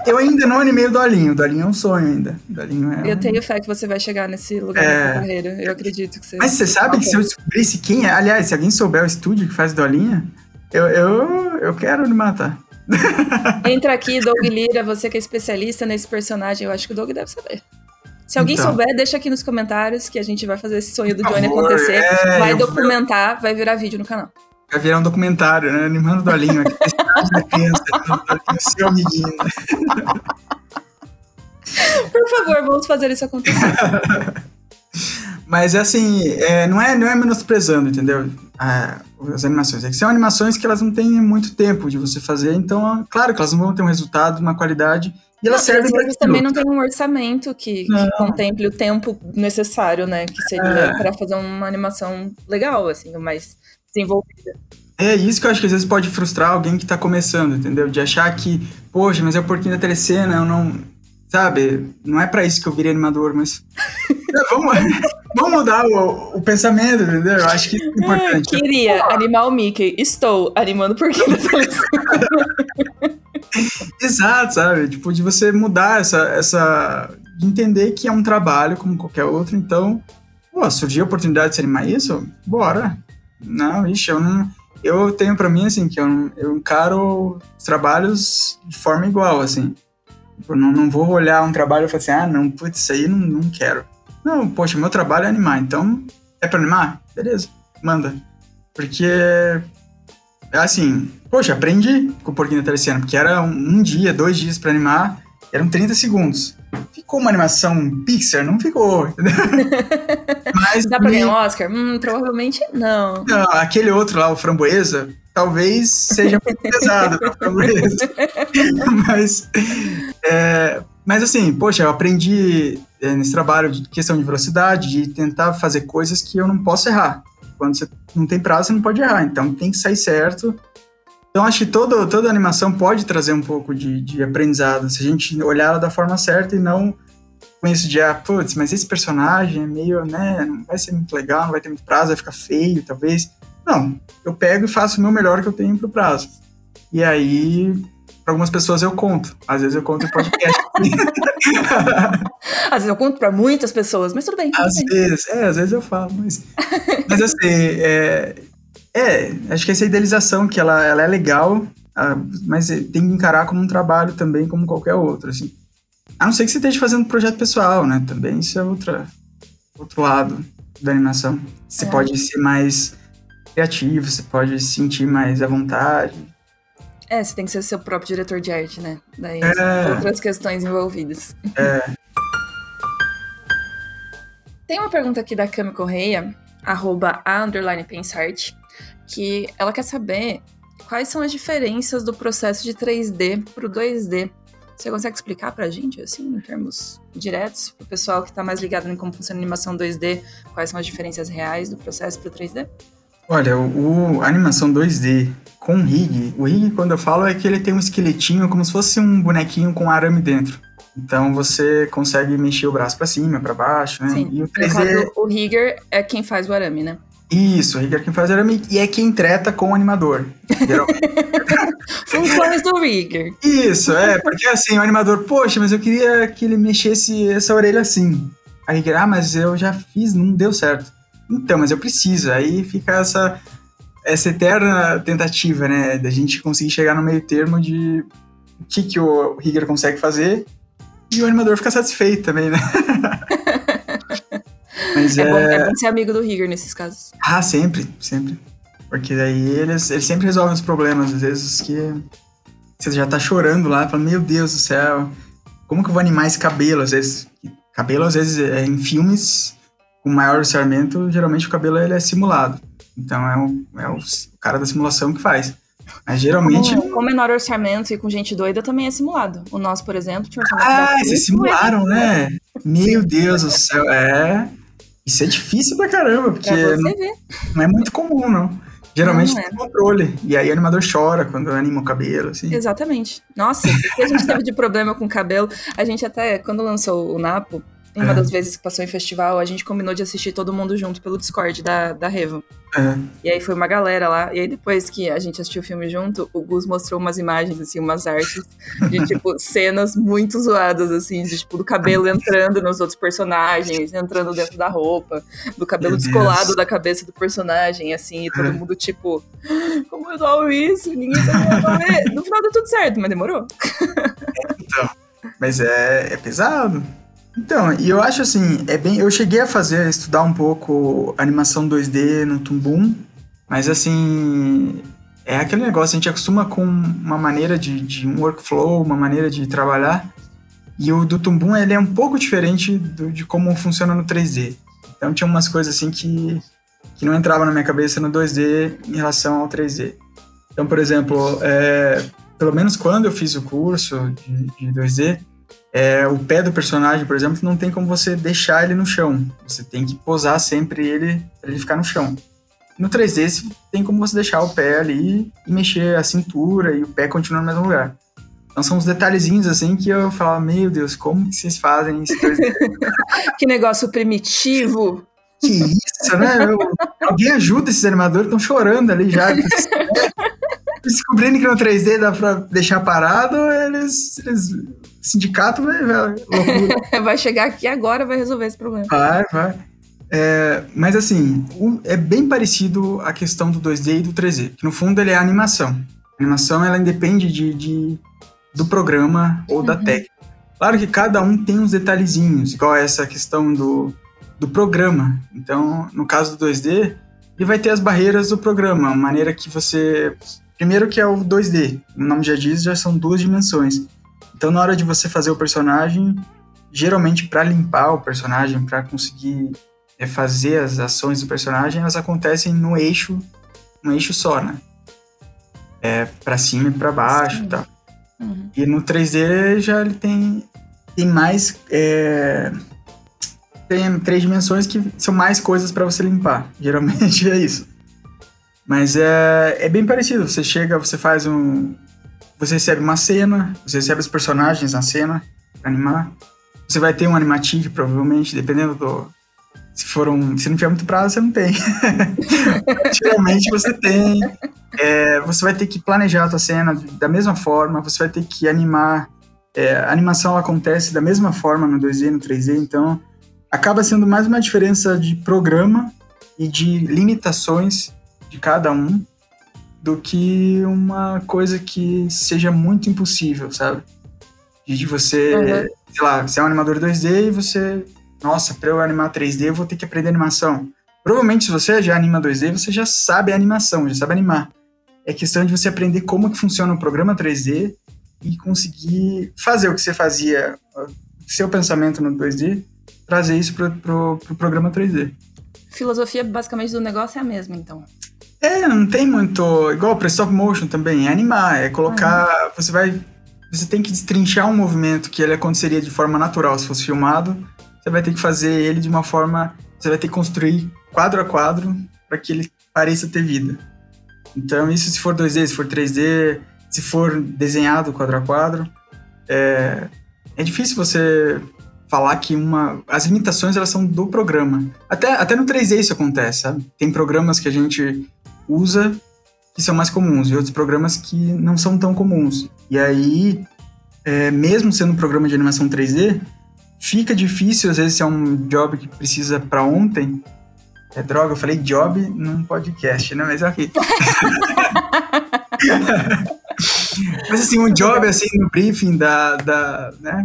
Eu ainda não animei o Dolinho. O Dolinho é um sonho ainda. Dolinho é eu um... tenho fé que você vai chegar nesse lugar é... da carreira. Eu acredito que você. Mas você sabe que se eu descobrisse quem é. Aliás, se alguém souber o estúdio que faz Dolinha, eu, eu, eu quero me matar. Entra aqui, Doug Lira, você que é especialista nesse personagem. Eu acho que o Doug deve saber. Se alguém então. souber, deixa aqui nos comentários que a gente vai fazer esse sonho do Johnny acontecer. É, vai documentar, vai virar vídeo no canal. Vai virar um documentário, né? Animando o Dolinho aqui. seu amiguinho. Por favor, vamos fazer isso acontecer. Mas assim, é, não, é, não é menosprezando, entendeu? Ah, as animações. É que são animações que elas não têm muito tempo de você fazer, então, claro que elas não vão ter um resultado, uma qualidade E ela serve para também não tem um orçamento que, que, contemple o tempo necessário, né? Que seria é. para fazer uma animação legal, assim, mais desenvolvida. É isso que eu acho que às vezes pode frustrar alguém que tá começando, entendeu? De achar que, poxa, mas é o porquinho da telecena, eu não. Sabe? Não é para isso que eu virei animador, mas. é, vamos, vamos mudar o, o, pensamento, entendeu? Eu acho que isso é importante. É, queria animar o Mickey. Estou animando o porquinho da telecena. Exato, sabe? Tipo, de você mudar essa, essa. de entender que é um trabalho como qualquer outro, então. Pô, surgiu a oportunidade de se animar isso? Bora. Não, ixi, eu não eu tenho para mim, assim, que eu, eu encaro os trabalhos de forma igual, assim. Eu não, não vou olhar um trabalho e falar assim, ah, não, putz, isso aí não, não quero. Não, poxa, meu trabalho é animar, então é pra animar? Beleza, manda. Porque, assim, poxa, aprendi com o Porquinho da Telecena, porque era um, um dia, dois dias para animar, eram 30 segundos. Ficou uma animação Pixar? Não ficou. Mas Dá pra ganhar um Oscar? Hum, provavelmente não. Não, aquele outro lá, o Framboesa, talvez seja muito pesado pra Framboesa. mas, é, mas assim, poxa, eu aprendi é, nesse trabalho de questão de velocidade, de tentar fazer coisas que eu não posso errar. Quando você não tem prazo, você não pode errar. Então tem que sair certo. Então, acho que todo, toda animação pode trazer um pouco de, de aprendizado, se a gente olhar ela da forma certa e não com isso de, ah, putz, mas esse personagem é meio, né, não vai ser muito legal, não vai ter muito prazo, vai ficar feio, talvez. Não, eu pego e faço o meu melhor que eu tenho pro prazo. E aí, para algumas pessoas eu conto. Às vezes eu conto em podcast. às vezes eu conto para muitas pessoas, mas tudo bem. Tudo às bem. vezes, é, às vezes eu falo, mas. mas assim, é, é, acho que essa idealização que ela, ela é legal, mas tem que encarar como um trabalho também, como qualquer outro, assim. A não ser que você esteja fazendo projeto pessoal, né? Também isso é outra, outro lado da animação. Você é. pode ser mais criativo, você pode se sentir mais à vontade. É, você tem que ser seu próprio diretor de arte, né? Daí é. outras questões envolvidas. É. Tem uma pergunta aqui da Cami Correia, arroba a underline pensart, que ela quer saber quais são as diferenças do processo de 3D para o 2D. Você consegue explicar para a gente, assim, em termos diretos, para o pessoal que está mais ligado em como funciona a animação 2D, quais são as diferenças reais do processo para o 3D? Olha, o, a animação 2D com rig, o rig, quando eu falo, é que ele tem um esqueletinho como se fosse um bonequinho com arame dentro. Então você consegue mexer o braço para cima, para baixo, né? Sim. E o 3D... Caso, o rigger é quem faz o arame, né? Isso, o rigger é quem faz arame e é quem treta com o animador. Funções do rigger. Isso, é, porque assim, o animador, poxa, mas eu queria que ele mexesse essa orelha assim. Aí rigger, ah, mas eu já fiz, não deu certo. Então, mas eu preciso. Aí fica essa, essa eterna tentativa, né, da gente conseguir chegar no meio termo de o que, que o rigger consegue fazer e o animador ficar satisfeito também, né? Mas é, é... Bom, é bom ser amigo do Rigger nesses casos. Ah, sempre, sempre. Porque daí eles, eles sempre resolvem os problemas, às vezes que você já tá chorando lá, falando, meu Deus do céu, como que eu vou animar esse cabelo? Às vezes, cabelo, às vezes, é, em filmes com maior orçamento, geralmente o cabelo ele é simulado. Então é o, é o cara da simulação que faz. Mas geralmente. Com, com, menor orçamento e com gente doida também é simulado. O nosso, por exemplo, tinha orçamento. Ah, vocês simularam, né? Meu Deus do céu. É. Isso é difícil pra caramba, porque não, não, é muito comum, não. Geralmente não, não é. tem controle. E aí o animador chora quando anima o cabelo, assim. Exatamente. Nossa, o que a gente teve de problema com o cabelo. A gente até, quando lançou o Napo, uma é. das vezes que passou em festival, a gente combinou de assistir todo mundo junto pelo Discord da, da Revo. É. E aí foi uma galera lá. E aí depois que a gente assistiu o filme junto, o Gus mostrou umas imagens, assim, umas artes de, tipo, cenas muito zoadas, assim, de, tipo, do cabelo entrando nos outros personagens, entrando dentro da roupa, do cabelo descolado da cabeça do personagem, assim, e todo é. mundo, tipo, como eu dou isso? Ninguém sabe resolver. No final deu tudo certo, mas demorou. então, mas é, é pesado. Então, e eu acho assim, é bem. Eu cheguei a fazer, estudar um pouco animação 2D no Tumbum, mas assim. É aquele negócio, a gente acostuma com uma maneira de, de um workflow, uma maneira de trabalhar, e o do Tumbum ele é um pouco diferente do, de como funciona no 3D. Então tinha umas coisas assim que, que não entravam na minha cabeça no 2D em relação ao 3D. Então, por exemplo, é, pelo menos quando eu fiz o curso de, de 2D, é, o pé do personagem, por exemplo, não tem como você deixar ele no chão. Você tem que posar sempre ele para ele ficar no chão. No 3D, tem como você deixar o pé ali e mexer a cintura e o pé continua no mesmo lugar. Então são uns detalhezinhos assim que eu falo, meu Deus, como que vocês fazem isso? que negócio primitivo. Que isso, né? Eu, alguém ajuda esses animadores, estão chorando ali já. Descobrindo que no 3D dá pra deixar parado, eles. eles o sindicato vai. Vai, vai chegar aqui agora vai resolver esse problema. Vai, vai. É, mas assim, é bem parecido a questão do 2D e do 3D, que no fundo ele é a animação. A animação ela independe de, de do programa ou uhum. da técnica. Claro que cada um tem uns detalhezinhos, igual essa questão do, do programa. Então, no caso do 2D, ele vai ter as barreiras do programa, a maneira que você. Primeiro que é o 2D, o nome já diz, já são duas dimensões. Então, na hora de você fazer o personagem, geralmente para limpar o personagem, para conseguir é, fazer as ações do personagem, elas acontecem no eixo, no eixo só, né? É, para cima e para baixo, Sim. tá? Uhum. E no 3D já ele tem, tem mais. É, tem três dimensões que são mais coisas para você limpar. Geralmente é isso. Mas é, é bem parecido. Você chega, você faz um. Você recebe uma cena, você recebe os personagens na cena pra animar. Você vai ter um animatic, provavelmente, dependendo do. Se for um. Se não tiver muito prazo, você não tem. Geralmente você tem. É, você vai ter que planejar a tua cena da mesma forma, você vai ter que animar. É, a animação acontece da mesma forma no 2D, no 3D, então acaba sendo mais uma diferença de programa e de limitações de cada um do que uma coisa que seja muito impossível, sabe? De você, uhum. sei lá, você é um animador 2D e você, nossa, para eu animar 3D eu vou ter que aprender animação. Provavelmente se você já anima 2D, você já sabe a animação, já sabe animar. É questão de você aprender como que funciona o programa 3D e conseguir fazer o que você fazia, seu pensamento no 2D, trazer isso para pro, pro programa 3D. Filosofia basicamente do negócio é a mesma, então. É, não tem muito. Igual para stop motion também, é animar, é colocar. Uhum. Você vai. Você tem que destrinchar um movimento que ele aconteceria de forma natural se fosse filmado. Você vai ter que fazer ele de uma forma. Você vai ter que construir quadro a quadro para que ele pareça ter vida. Então, isso se for 2D, se for 3D, se for desenhado quadro a quadro. É, é difícil você falar que uma as limitações elas são do programa. Até, até no 3D isso acontece, sabe? Tem programas que a gente usa que são mais comuns e outros programas que não são tão comuns. E aí, é, mesmo sendo um programa de animação 3D, fica difícil, às vezes, se é um job que precisa para ontem. É droga, eu falei job num podcast, né? Mas é aqui. Mas assim, um job assim no briefing da, da né?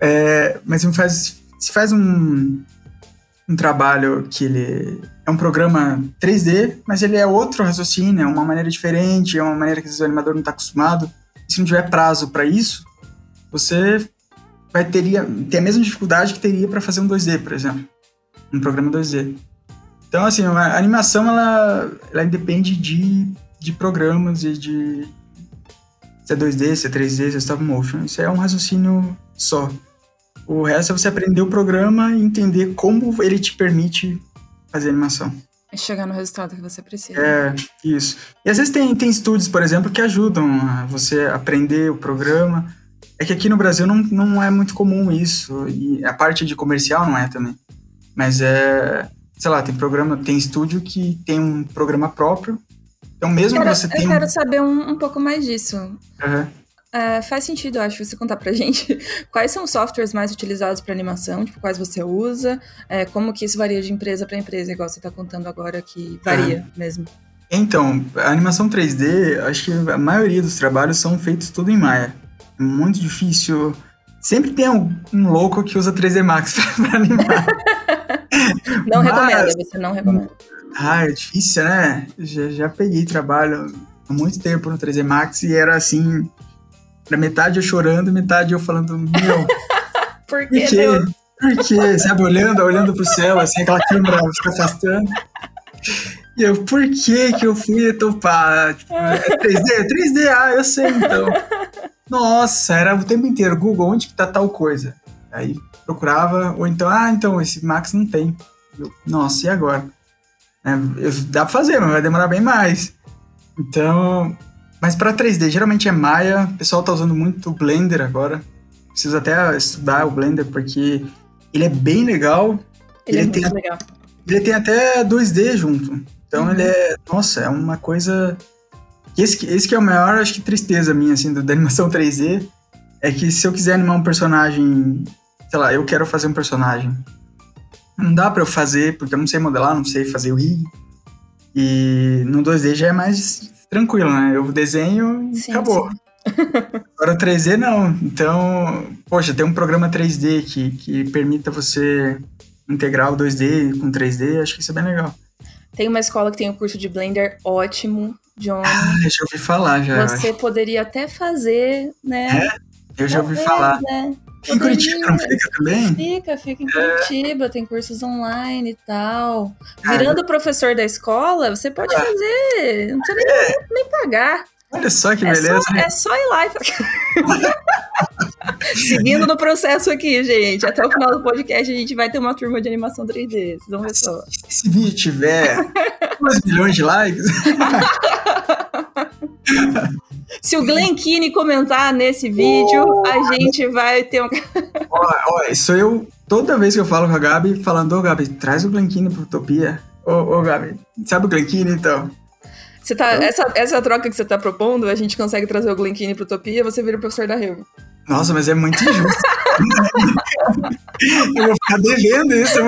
É, mas faz, se faz um, um trabalho que ele é um programa 3D, mas ele é outro raciocínio, é uma maneira diferente, é uma maneira que o animador não está acostumado. E se não tiver prazo para isso, você vai teria, ter a mesma dificuldade que teria para fazer um 2D, por exemplo, um programa 2D. Então, assim, a animação ela, ela depende de, de programas e de se é 2D, se é 3D, se é stop motion. Isso é um raciocínio só. O resto é você aprender o programa e entender como ele te permite fazer animação. É chegar no resultado que você precisa. É, isso. E às vezes tem, tem estúdios, por exemplo, que ajudam a você aprender o programa. É que aqui no Brasil não, não é muito comum isso. E a parte de comercial não é também. Mas é. Sei lá, tem programa, tem estúdio que tem um programa próprio. Então mesmo quero, você tem. Eu quero saber um, um pouco mais disso. Uhum. É, faz sentido, eu acho, você contar pra gente quais são os softwares mais utilizados para animação, tipo, quais você usa, é, como que isso varia de empresa para empresa, igual você tá contando agora que varia é. mesmo. Então, a animação 3D, acho que a maioria dos trabalhos são feitos tudo em Maya. É muito difícil. Sempre tem um, um louco que usa 3D Max pra animar. não Mas... recomenda, você não recomenda. Ah, é difícil, né? Já, já peguei trabalho há muito tempo no 3D Max e era assim, Pra metade eu chorando, metade eu falando, meu. Por, que, por quê? Por quê? Sabe, olhando, olhando pro céu, assim, aquela câmera se afastando. E eu, por que que eu fui topar? Tipo, é 3D? É 3D, ah, eu sei então. Nossa, era o tempo inteiro, Google, onde que tá tal coisa? Aí procurava, ou então, ah, então, esse Max não tem. Eu, Nossa, e agora? É, eu, dá pra fazer, mas vai demorar bem mais. Então, mas para 3D, geralmente é Maya, o pessoal tá usando muito o Blender agora. Preciso até estudar o Blender, porque ele é bem legal. Ele, ele é tem, legal. Ele tem até 2D junto. Então uhum. ele é. Nossa, é uma coisa. Esse, esse que é o maior, acho que, tristeza minha, assim, da animação 3D. É que se eu quiser animar um personagem. Sei lá, eu quero fazer um personagem. Não dá para eu fazer, porque eu não sei modelar, não sei fazer o rig. E no 2D já é mais tranquilo, né? Eu desenho e sim, acabou. Sim. Agora 3D não. Então, poxa, tem um programa 3D que, que permita você integrar o 2D com 3D, acho que isso é bem legal. Tem uma escola que tem um curso de Blender ótimo, John. Ah, deixa eu ouvir falar já. Você poderia até fazer, né? É, eu já ouvi falar. Né? Em Curitiba não fica também? Fica, fica em é. Curitiba, tem cursos online e tal. Virando ah, professor da escola, você pode ah, fazer, não precisa nem, é. nem pagar. Olha só que é beleza. Só, é só ir lá. Seguindo no processo aqui, gente. Até o final do podcast a gente vai ter uma turma de animação 3D. Vocês vão ver só. Se vídeo tiver 2 milhões de likes. Se o Glen Keane comentar nesse vídeo, oh, a gente vai ter um. Olha, olha, isso eu, toda vez que eu falo com a Gabi, falando, ô Gabi, traz o Glen Keane pro Utopia. Ô, ô Gabi, sabe o Glen Keane então? Você tá, essa, essa troca que você tá propondo, a gente consegue trazer o Glenkine pro Utopia, você vira o professor da Rio. Nossa, mas é muito injusto. eu vou ficar devendo isso.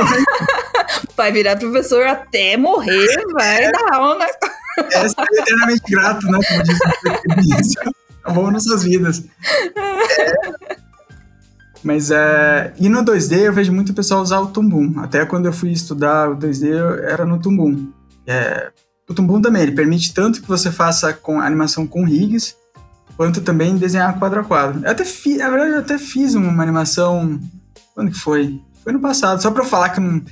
Vai virar professor até morrer, vai é, dar aula. É eternamente grato, né? Como diz o bom nossas vidas. É, mas é. E no 2D eu vejo muito pessoal usar o Tumbum. Até quando eu fui estudar o 2D, era no Tumbum. É, o Tumbum também, ele permite tanto que você faça com animação com rigs, quanto também desenhar quadro a quadro. Eu até fiz, na verdade, eu até fiz uma animação. Quando que foi? Foi no passado, só pra eu falar que não.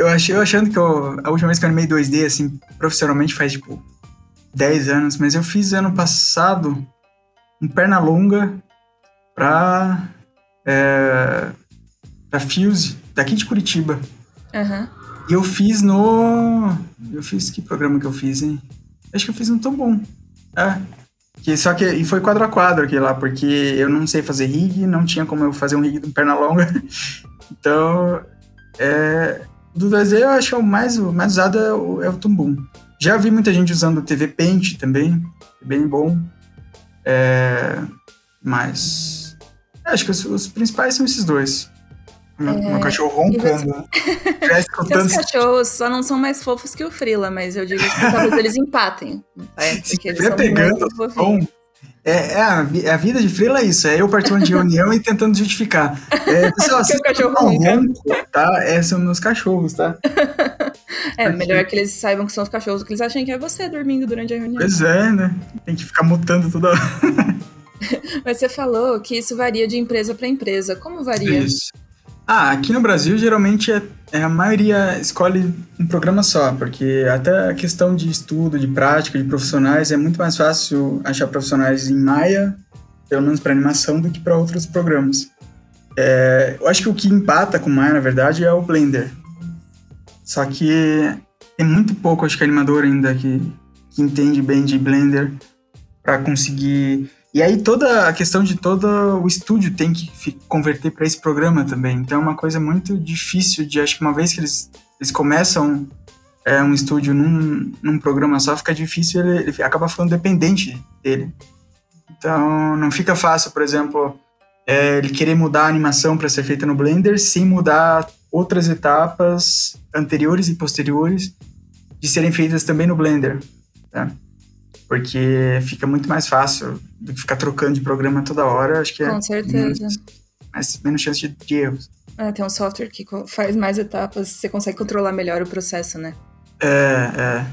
Eu, achei, eu achando que eu, a última vez que eu animei 2D, assim, profissionalmente faz tipo 10 anos, mas eu fiz ano passado um perna longa pra. É, pra Fuse, daqui de Curitiba. Uhum. E eu fiz no. Eu fiz que programa que eu fiz, hein? Acho que eu fiz no Tão Bom. É. Que, só que. E foi quadro a quadro aqui lá, porque eu não sei fazer rig, não tinha como eu fazer um rig com perna longa. então. É, do 2D eu acho que é o mais, o mais usado é o, é o Tumbum. Já vi muita gente usando o TV Paint também, é bem bom. É, mas. Acho que os, os principais são esses dois. Meu, é, meu cachorro roncando. Seus cachorros só não são mais fofos que o Frila, mas eu digo que talvez eles empatem. É, porque eles são pegando. É, é, a, é a vida de Frila é isso, é eu participando de reunião e tentando justificar. É, pessoal, se cachorro ronco, tá? É, são meus cachorros, tá? É, melhor que eles saibam que são os cachorros, que eles achem que é você dormindo durante a reunião. Pois é, né? Tem que ficar mutando toda hora. Mas você falou que isso varia de empresa para empresa. Como varia? Isso. Ah, aqui no Brasil geralmente é, é, a maioria escolhe um programa só, porque até a questão de estudo, de prática, de profissionais, é muito mais fácil achar profissionais em Maya, pelo menos para animação, do que para outros programas. É, eu acho que o que empata com Maya, na verdade, é o Blender. Só que tem muito pouco, acho que, animador ainda que, que entende bem de Blender para conseguir e aí toda a questão de todo o estúdio tem que converter para esse programa também. Então é uma coisa muito difícil de, acho que uma vez que eles, eles começam é, um estúdio num, num programa só, fica difícil, ele, ele acaba ficando dependente dele. Então não fica fácil, por exemplo, é, ele querer mudar a animação para ser feita no Blender sem mudar outras etapas anteriores e posteriores de serem feitas também no Blender. Tá? Porque fica muito mais fácil do que ficar trocando de programa toda hora. Acho que é Com é certeza. Menos, mais, menos chance de, de erros. É, tem um software que faz mais etapas, você consegue controlar melhor o processo, né? É, é.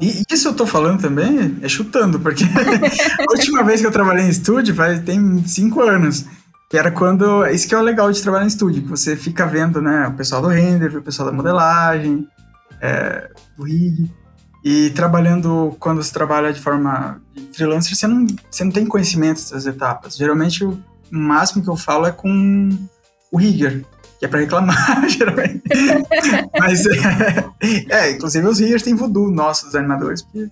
E isso eu tô falando também é chutando, porque a última vez que eu trabalhei em estúdio faz, tem cinco anos. Que era quando. Isso que é o legal de trabalhar em estúdio, que você fica vendo, né, o pessoal do render, o pessoal da modelagem, é, do rig. E trabalhando, quando você trabalha de forma freelancer, você não, você não tem conhecimento dessas etapas. Geralmente, o máximo que eu falo é com o rigger, que é para reclamar, geralmente. Mas, é, é, inclusive os riggers têm voodoo nossos, animadores. Porque...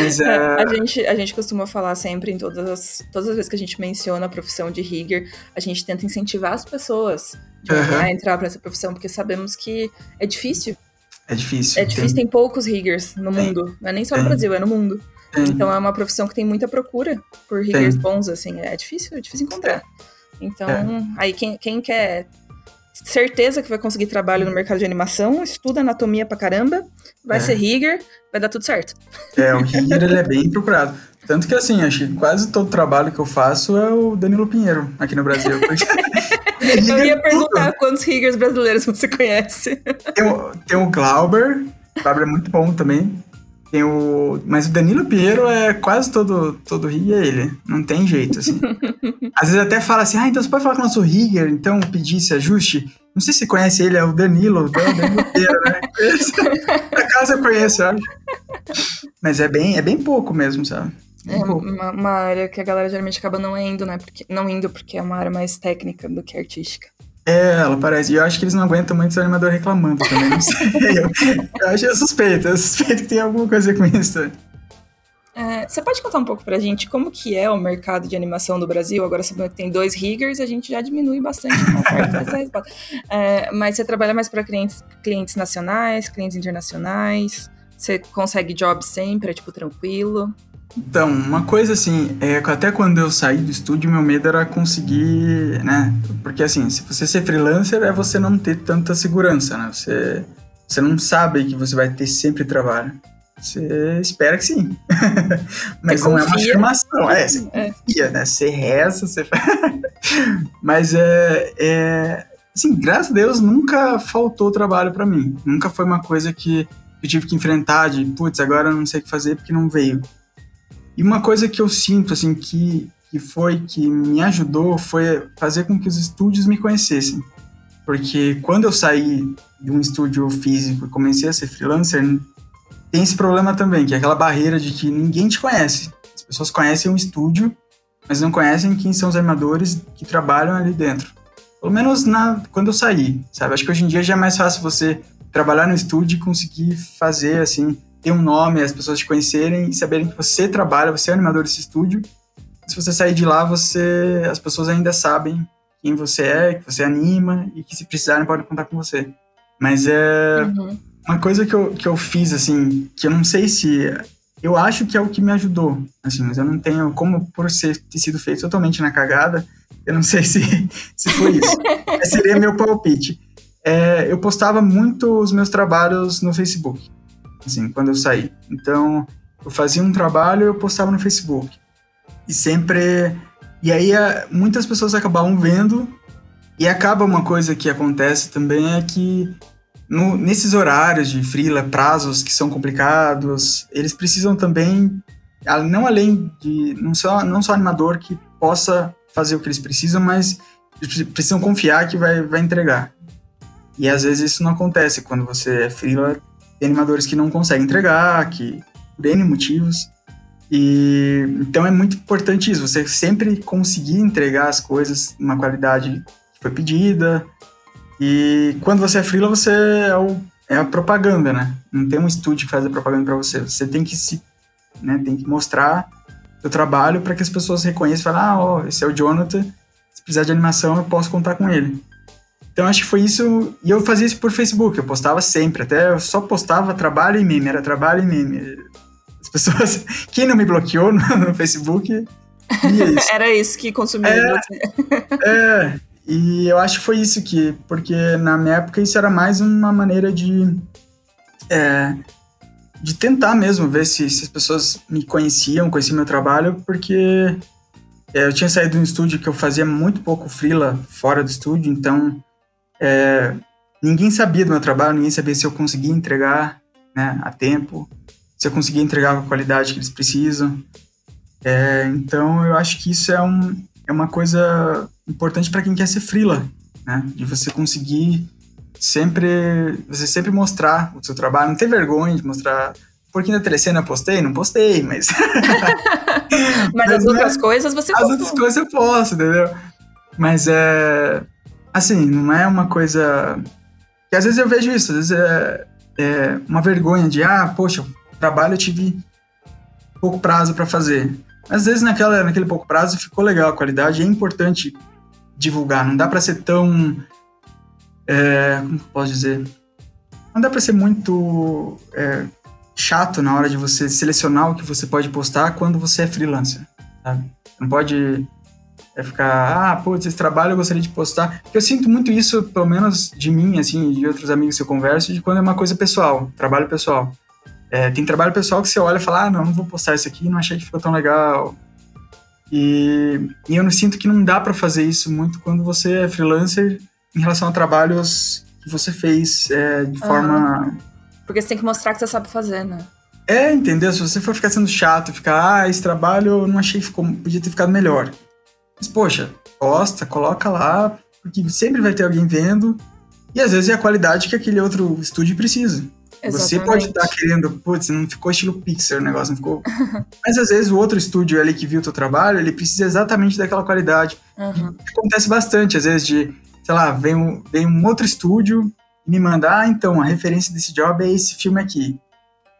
Mas, é... a, gente, a gente costuma falar sempre em todas as, todas as vezes que a gente menciona a profissão de rigger, a gente tenta incentivar as pessoas uhum. a entrar para essa profissão, porque sabemos que é difícil. É difícil. É difícil, tem, tem poucos riggers no tem. mundo. Não é nem só no Brasil, é no mundo. Então é uma profissão que tem muita procura por riggers bons, assim. É difícil, é difícil encontrar. Então, é. aí quem, quem quer certeza que vai conseguir trabalho no mercado de animação, estuda anatomia pra caramba, vai é. ser rigger, vai dar tudo certo. É, o rigger ele é bem procurado. Tanto que assim, acho que quase todo trabalho que eu faço é o Danilo Pinheiro aqui no Brasil. eu ia perguntar quantos riggers brasileiros você conhece. Tem o, tem o Glauber, o Glauber é muito bom também. Tem o. Mas o Danilo Pinheiro é quase todo, todo rigger é ele. Não tem jeito, assim. Às vezes até fala assim, ah, então você pode falar com o nosso rigger, então pedir esse ajuste. Não sei se você conhece ele, é o Danilo, o Danilo Pinheiro, né? Na casa eu conheço, sabe? Mas é bem, é bem pouco mesmo, sabe? É uma, uma, área que a galera geralmente acaba não indo, né? Porque, não indo porque é uma área mais técnica do que artística. É, ela parece. E eu acho que eles não aguentam muito o animador reclamando também. Não sei. eu, eu acho eu suspeito. Eu suspeito que tem alguma coisa com isso. É, você pode contar um pouco pra gente como que é o mercado de animação do Brasil? Agora, sabendo que tem dois riggers, a gente já diminui bastante é, mas você trabalha mais para clientes, clientes nacionais, clientes internacionais? Você consegue job sempre, é tipo tranquilo? Então, uma coisa assim, é, até quando eu saí do estúdio, meu medo era conseguir, né? Porque assim, se você ser freelancer, é você não ter tanta segurança, né? Você, você não sabe que você vai ter sempre trabalho. Você espera que sim. Mas não é uma afirmação. É, você é. confia, né? Você reza, você Mas é, é. Assim, graças a Deus, nunca faltou trabalho para mim. Nunca foi uma coisa que eu tive que enfrentar de, putz, agora eu não sei o que fazer porque não veio. E uma coisa que eu sinto, assim, que, que foi, que me ajudou, foi fazer com que os estúdios me conhecessem. Porque quando eu saí de um estúdio físico e comecei a ser freelancer, tem esse problema também, que é aquela barreira de que ninguém te conhece. As pessoas conhecem um estúdio, mas não conhecem quem são os animadores que trabalham ali dentro. Pelo menos na, quando eu saí, sabe? Acho que hoje em dia já é mais fácil você trabalhar no estúdio e conseguir fazer, assim, ter um nome, as pessoas te conhecerem e saberem que você trabalha, você é animador desse estúdio. Se você sair de lá, você, as pessoas ainda sabem quem você é, que você anima e que se precisarem podem contar com você. Mas é uhum. uma coisa que eu, que eu fiz, assim, que eu não sei se. Eu acho que é o que me ajudou, assim, mas eu não tenho, como por ser, ter sido feito totalmente na cagada, eu não sei se, se foi isso. Esse seria meu palpite. É, eu postava muito os meus trabalhos no Facebook assim, quando eu saí. Então, eu fazia um trabalho eu postava no Facebook. E sempre. E aí, muitas pessoas acabavam vendo. E acaba uma coisa que acontece também é que no, nesses horários de freela, prazos que são complicados, eles precisam também, não além de, não só, não só animador que possa fazer o que eles precisam, mas eles precisam confiar que vai, vai entregar. E às vezes isso não acontece quando você é freela, tem animadores que não conseguem entregar, que por N motivos. E então é muito importante isso, você sempre conseguir entregar as coisas numa qualidade que foi pedida. E quando você é freela, você é, o, é a propaganda, né? Não tem um estúdio que faz a propaganda para você. Você tem que se, né, tem que mostrar o trabalho para que as pessoas reconheçam falem: "Ah, ó, esse é o Jonathan. Se precisar de animação, eu posso contar com ele". Então acho que foi isso. E eu fazia isso por Facebook, eu postava sempre. Até eu só postava trabalho e meme, era trabalho e meme. As pessoas. Quem não me bloqueou no, no Facebook. Isso. era isso que consumia. É, é, e eu acho que foi isso que. Porque na minha época isso era mais uma maneira de. É, de tentar mesmo ver se, se as pessoas me conheciam, conheciam meu trabalho, porque é, eu tinha saído de um estúdio que eu fazia muito pouco freela fora do estúdio, então é, ninguém sabia do meu trabalho, ninguém sabia se eu conseguia entregar né, a tempo, se eu conseguia entregar com a qualidade que eles precisam. É, então, eu acho que isso é, um, é uma coisa importante para quem quer ser freela, né? De você conseguir sempre você sempre mostrar o seu trabalho, não ter vergonha de mostrar. Porque na telecena eu postei? Não postei, mas. mas, mas, as outras é, coisas você As outras coisas eu posso, entendeu? Mas é. Assim, não é uma coisa. Que às vezes eu vejo isso, às vezes é, é uma vergonha de, ah, poxa, trabalho eu tive pouco prazo para fazer. Às vezes naquela, naquele pouco prazo ficou legal a qualidade, é importante divulgar, não dá para ser tão. É, como posso dizer? Não dá para ser muito é, chato na hora de você selecionar o que você pode postar quando você é freelancer, sabe? Não pode é ficar, ah, putz, esse trabalho eu gostaria de postar. Porque eu sinto muito isso, pelo menos de mim, assim, de outros amigos que eu converso, de quando é uma coisa pessoal, trabalho pessoal. É, tem trabalho pessoal que você olha e fala, ah, não, não vou postar isso aqui, não achei que ficou tão legal. E, e eu não sinto que não dá para fazer isso muito quando você é freelancer em relação a trabalhos que você fez é, de forma. Porque você tem que mostrar que você sabe fazer, né? É, entendeu? Se você for ficar sendo chato, ficar, ah, esse trabalho eu não achei que ficou, podia ter ficado melhor. Mas, poxa, posta, coloca lá, porque sempre vai ter alguém vendo. E às vezes é a qualidade que aquele outro estúdio precisa. Exatamente. Você pode estar querendo, putz, não ficou estilo Pixar o negócio, não ficou. Mas às vezes o outro estúdio ali que viu o teu trabalho, ele precisa exatamente daquela qualidade. Uhum. Acontece bastante, às vezes, de, sei lá, vem um, vem um outro estúdio e me manda, ah, então, a referência desse job é esse filme aqui.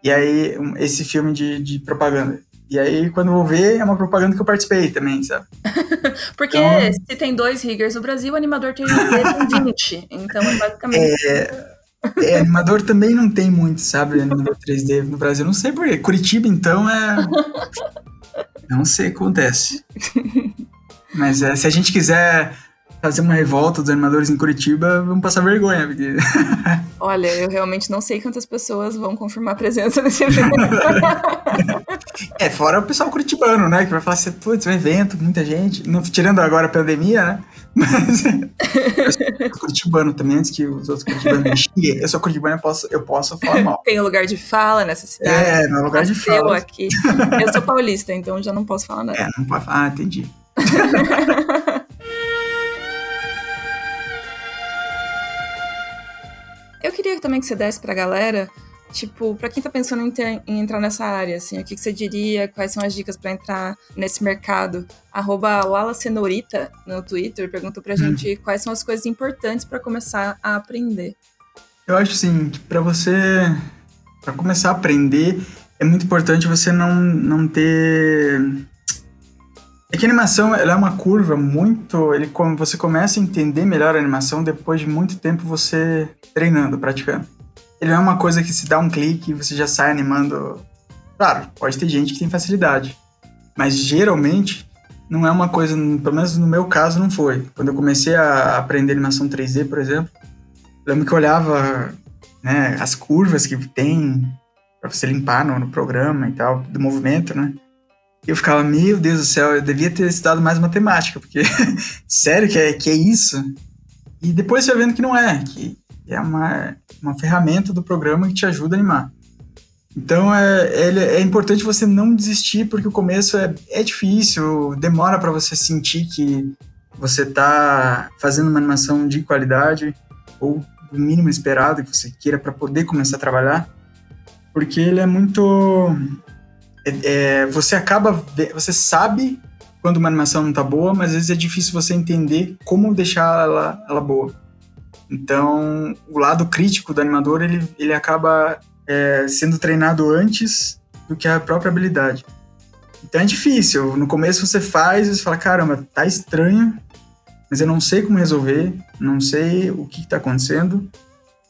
E aí, esse filme de, de propaganda. E aí, quando vou ver, é uma propaganda que eu participei também, sabe? Porque então, se tem dois riggers no Brasil, o animador tem 20. Então, é basicamente... É é, animador também não tem muito, sabe? Animador 3D no Brasil. Não sei porquê. Curitiba, então, é. Não sei o que acontece. Mas é, se a gente quiser fazer uma revolta dos animadores em Curitiba, vamos passar vergonha. Porque... Olha, eu realmente não sei quantas pessoas vão confirmar a presença nesse evento. é, fora o pessoal curitibano, né? Que vai falar assim, putz, um evento, muita gente. Não, tirando agora a pandemia, né? Mas eu sou curitibano também, antes que os outros curitibanos me xinguem. Eu sou curitibano, eu posso, eu posso falar mal. Tem um lugar de fala nessa cidade. É, no lugar de fala. aqui. Eu sou paulista, então já não posso falar nada. É, não pode falar. Ah, entendi. Eu queria também que você desse pra galera, tipo, para quem tá pensando em, ter, em, entrar nessa área, assim, o que, que, você diria, quais são as dicas para entrar nesse mercado? Arroba Lala Cenorita no Twitter perguntou pra hum. gente quais são as coisas importantes para começar a aprender. Eu acho, assim, que pra você, para começar a aprender, é muito importante você não, não ter é que a animação ela é uma curva muito. Ele, como você começa a entender melhor a animação depois de muito tempo você treinando, praticando. Ele não é uma coisa que se dá um clique e você já sai animando. Claro, pode ter gente que tem facilidade. Mas geralmente não é uma coisa, pelo menos no meu caso não foi. Quando eu comecei a aprender animação 3D, por exemplo, lembro que eu olhava né, as curvas que tem para você limpar no, no programa e tal, do movimento, né? Eu ficava, meu Deus do céu, eu devia ter estudado mais matemática, porque sério que é, que é isso? E depois você vai vendo que não é, que é uma, uma ferramenta do programa que te ajuda a animar. Então é, é, é importante você não desistir, porque o começo é, é difícil, demora para você sentir que você está fazendo uma animação de qualidade, ou o mínimo esperado que você queira para poder começar a trabalhar, porque ele é muito é, é, você acaba, você sabe quando uma animação não tá boa, mas às vezes é difícil você entender como deixar ela, ela boa. Então, o lado crítico do animador, ele, ele acaba é, sendo treinado antes do que a própria habilidade. Então é difícil. No começo você faz e você fala, caramba, tá estranho, mas eu não sei como resolver, não sei o que, está acontecendo,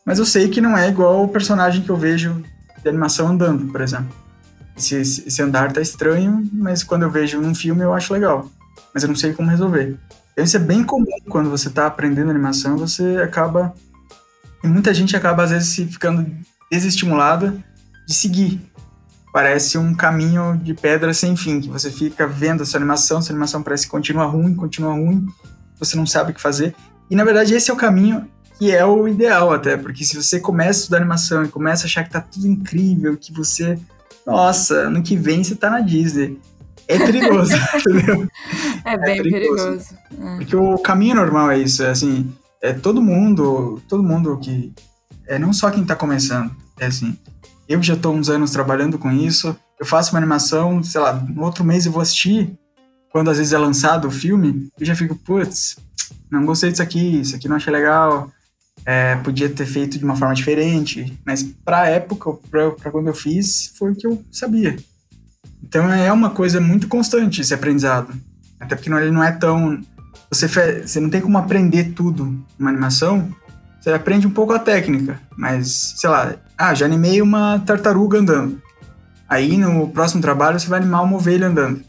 mas eu sei que não é igual o personagem que eu vejo de animação andando, por exemplo esse, esse andar tá estranho, mas quando eu vejo num filme eu acho legal. Mas eu não sei como resolver. Então isso é bem comum quando você tá aprendendo animação, você acaba. E muita gente acaba, às vezes, ficando desestimulada de seguir. Parece um caminho de pedra sem fim, que você fica vendo a sua animação, sua animação parece que continua ruim, continua ruim, você não sabe o que fazer. E na verdade esse é o caminho que é o ideal até, porque se você começa a estudar animação e começa a achar que tá tudo incrível, que você nossa, ano que vem você tá na Disney. É perigoso, entendeu? É bem é perigoso. perigoso. É. Porque o caminho normal é isso, é assim, é todo mundo, todo mundo que é não só quem está começando, é assim. Eu já estou uns anos trabalhando com isso, eu faço uma animação, sei lá, no outro mês eu vou assistir, quando às vezes é lançado o filme, eu já fico, putz, não gostei disso aqui, isso aqui não achei legal, é, podia ter feito de uma forma diferente, mas para a época, para quando eu fiz, foi o que eu sabia. Então é uma coisa muito constante esse aprendizado. Até porque não, ele não é tão. Você, você não tem como aprender tudo numa animação. Você aprende um pouco a técnica, mas, sei lá, ah, já animei uma tartaruga andando. Aí no próximo trabalho você vai animar uma ovelha andando.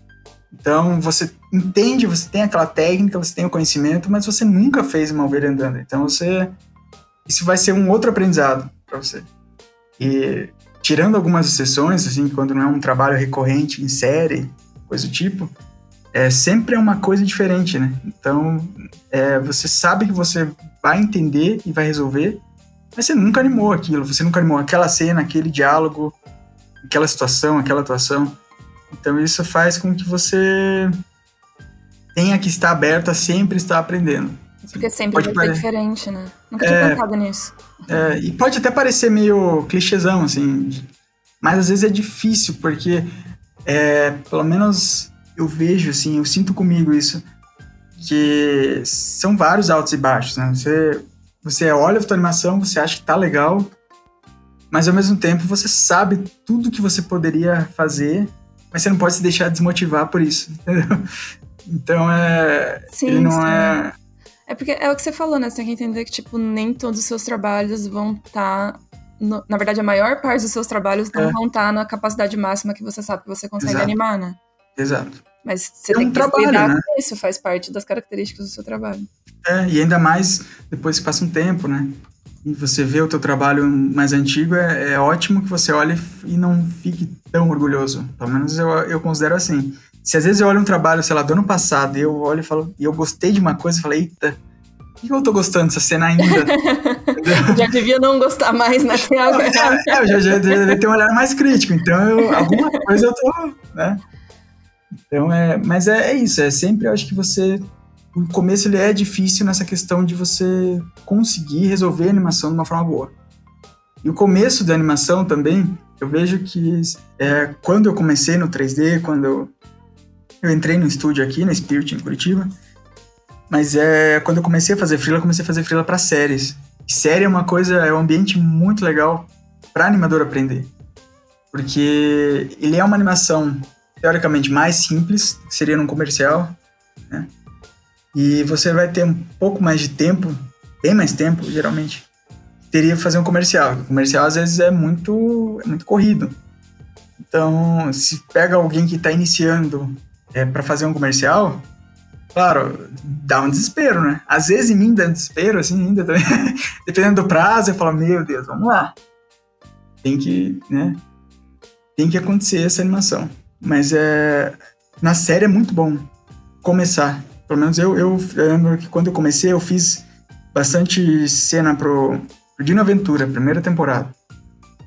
Então você entende, você tem aquela técnica, você tem o conhecimento, mas você nunca fez uma ovelha andando. Então você. Isso vai ser um outro aprendizado para você. E tirando algumas exceções, assim, quando não é um trabalho recorrente em série, coisa do tipo, é sempre é uma coisa diferente, né? Então, é, você sabe que você vai entender e vai resolver, mas você nunca animou aquilo, você nunca animou aquela cena, aquele diálogo, aquela situação, aquela atuação. Então, isso faz com que você tenha que estar aberto a sempre estar aprendendo. Porque sempre pode vai ser diferente, né? Nunca tinha é, pensado nisso. É, e pode até parecer meio clichêzão, assim, mas às vezes é difícil, porque é, pelo menos eu vejo, assim, eu sinto comigo isso, que são vários altos e baixos, né? Você, você olha a tua animação, você acha que tá legal, mas ao mesmo tempo você sabe tudo que você poderia fazer, mas você não pode se deixar desmotivar por isso, entendeu? Então é. Sim, ele não sim. é. É porque é o que você falou, né? Você tem que entender que, tipo, nem todos os seus trabalhos vão estar. Tá no... na verdade, a maior parte dos seus trabalhos não é. vão estar tá na capacidade máxima que você sabe que você consegue Exato. animar, né? Exato. Mas você é tem um que trabalho, lidar né? com isso, faz parte das características do seu trabalho. É, e ainda mais depois que passa um tempo, né? E você vê o teu trabalho mais antigo, é, é ótimo que você olhe e não fique tão orgulhoso. Pelo menos eu, eu considero assim. Se às vezes eu olho um trabalho, sei lá, do ano passado, e eu olho e falo, e eu gostei de uma coisa, e falei, eita, por que eu tô gostando dessa cena ainda? já devia não gostar mais, né? É, é, eu já, já, já devia ter um olhar mais crítico, então eu, alguma coisa eu tô, né? Então é, mas é, é isso, é sempre, eu acho que você o começo ele é difícil nessa questão de você conseguir resolver a animação de uma forma boa. E o começo da animação também, eu vejo que é, quando eu comecei no 3D, quando eu, eu entrei no estúdio aqui, na Spirit, em Curitiba. Mas é quando eu comecei a fazer freela, eu comecei a fazer freela para séries. Série é uma coisa, é um ambiente muito legal para animador aprender. Porque ele é uma animação teoricamente mais simples, que seria num comercial, né? E você vai ter um pouco mais de tempo, bem mais tempo, geralmente, teria que fazer um comercial. O comercial às vezes é muito, é muito corrido. Então, se pega alguém que está iniciando é, para fazer um comercial, claro, dá um desespero, né? Às vezes em mim dá um desespero, assim, ainda também. Dependendo do prazo, eu falo, meu Deus, vamos lá. Tem que, né? Tem que acontecer essa animação. Mas é. Na série é muito bom começar. Pelo menos eu, eu, eu lembro que quando eu comecei, eu fiz bastante cena pro, pro Dino Aventura, primeira temporada.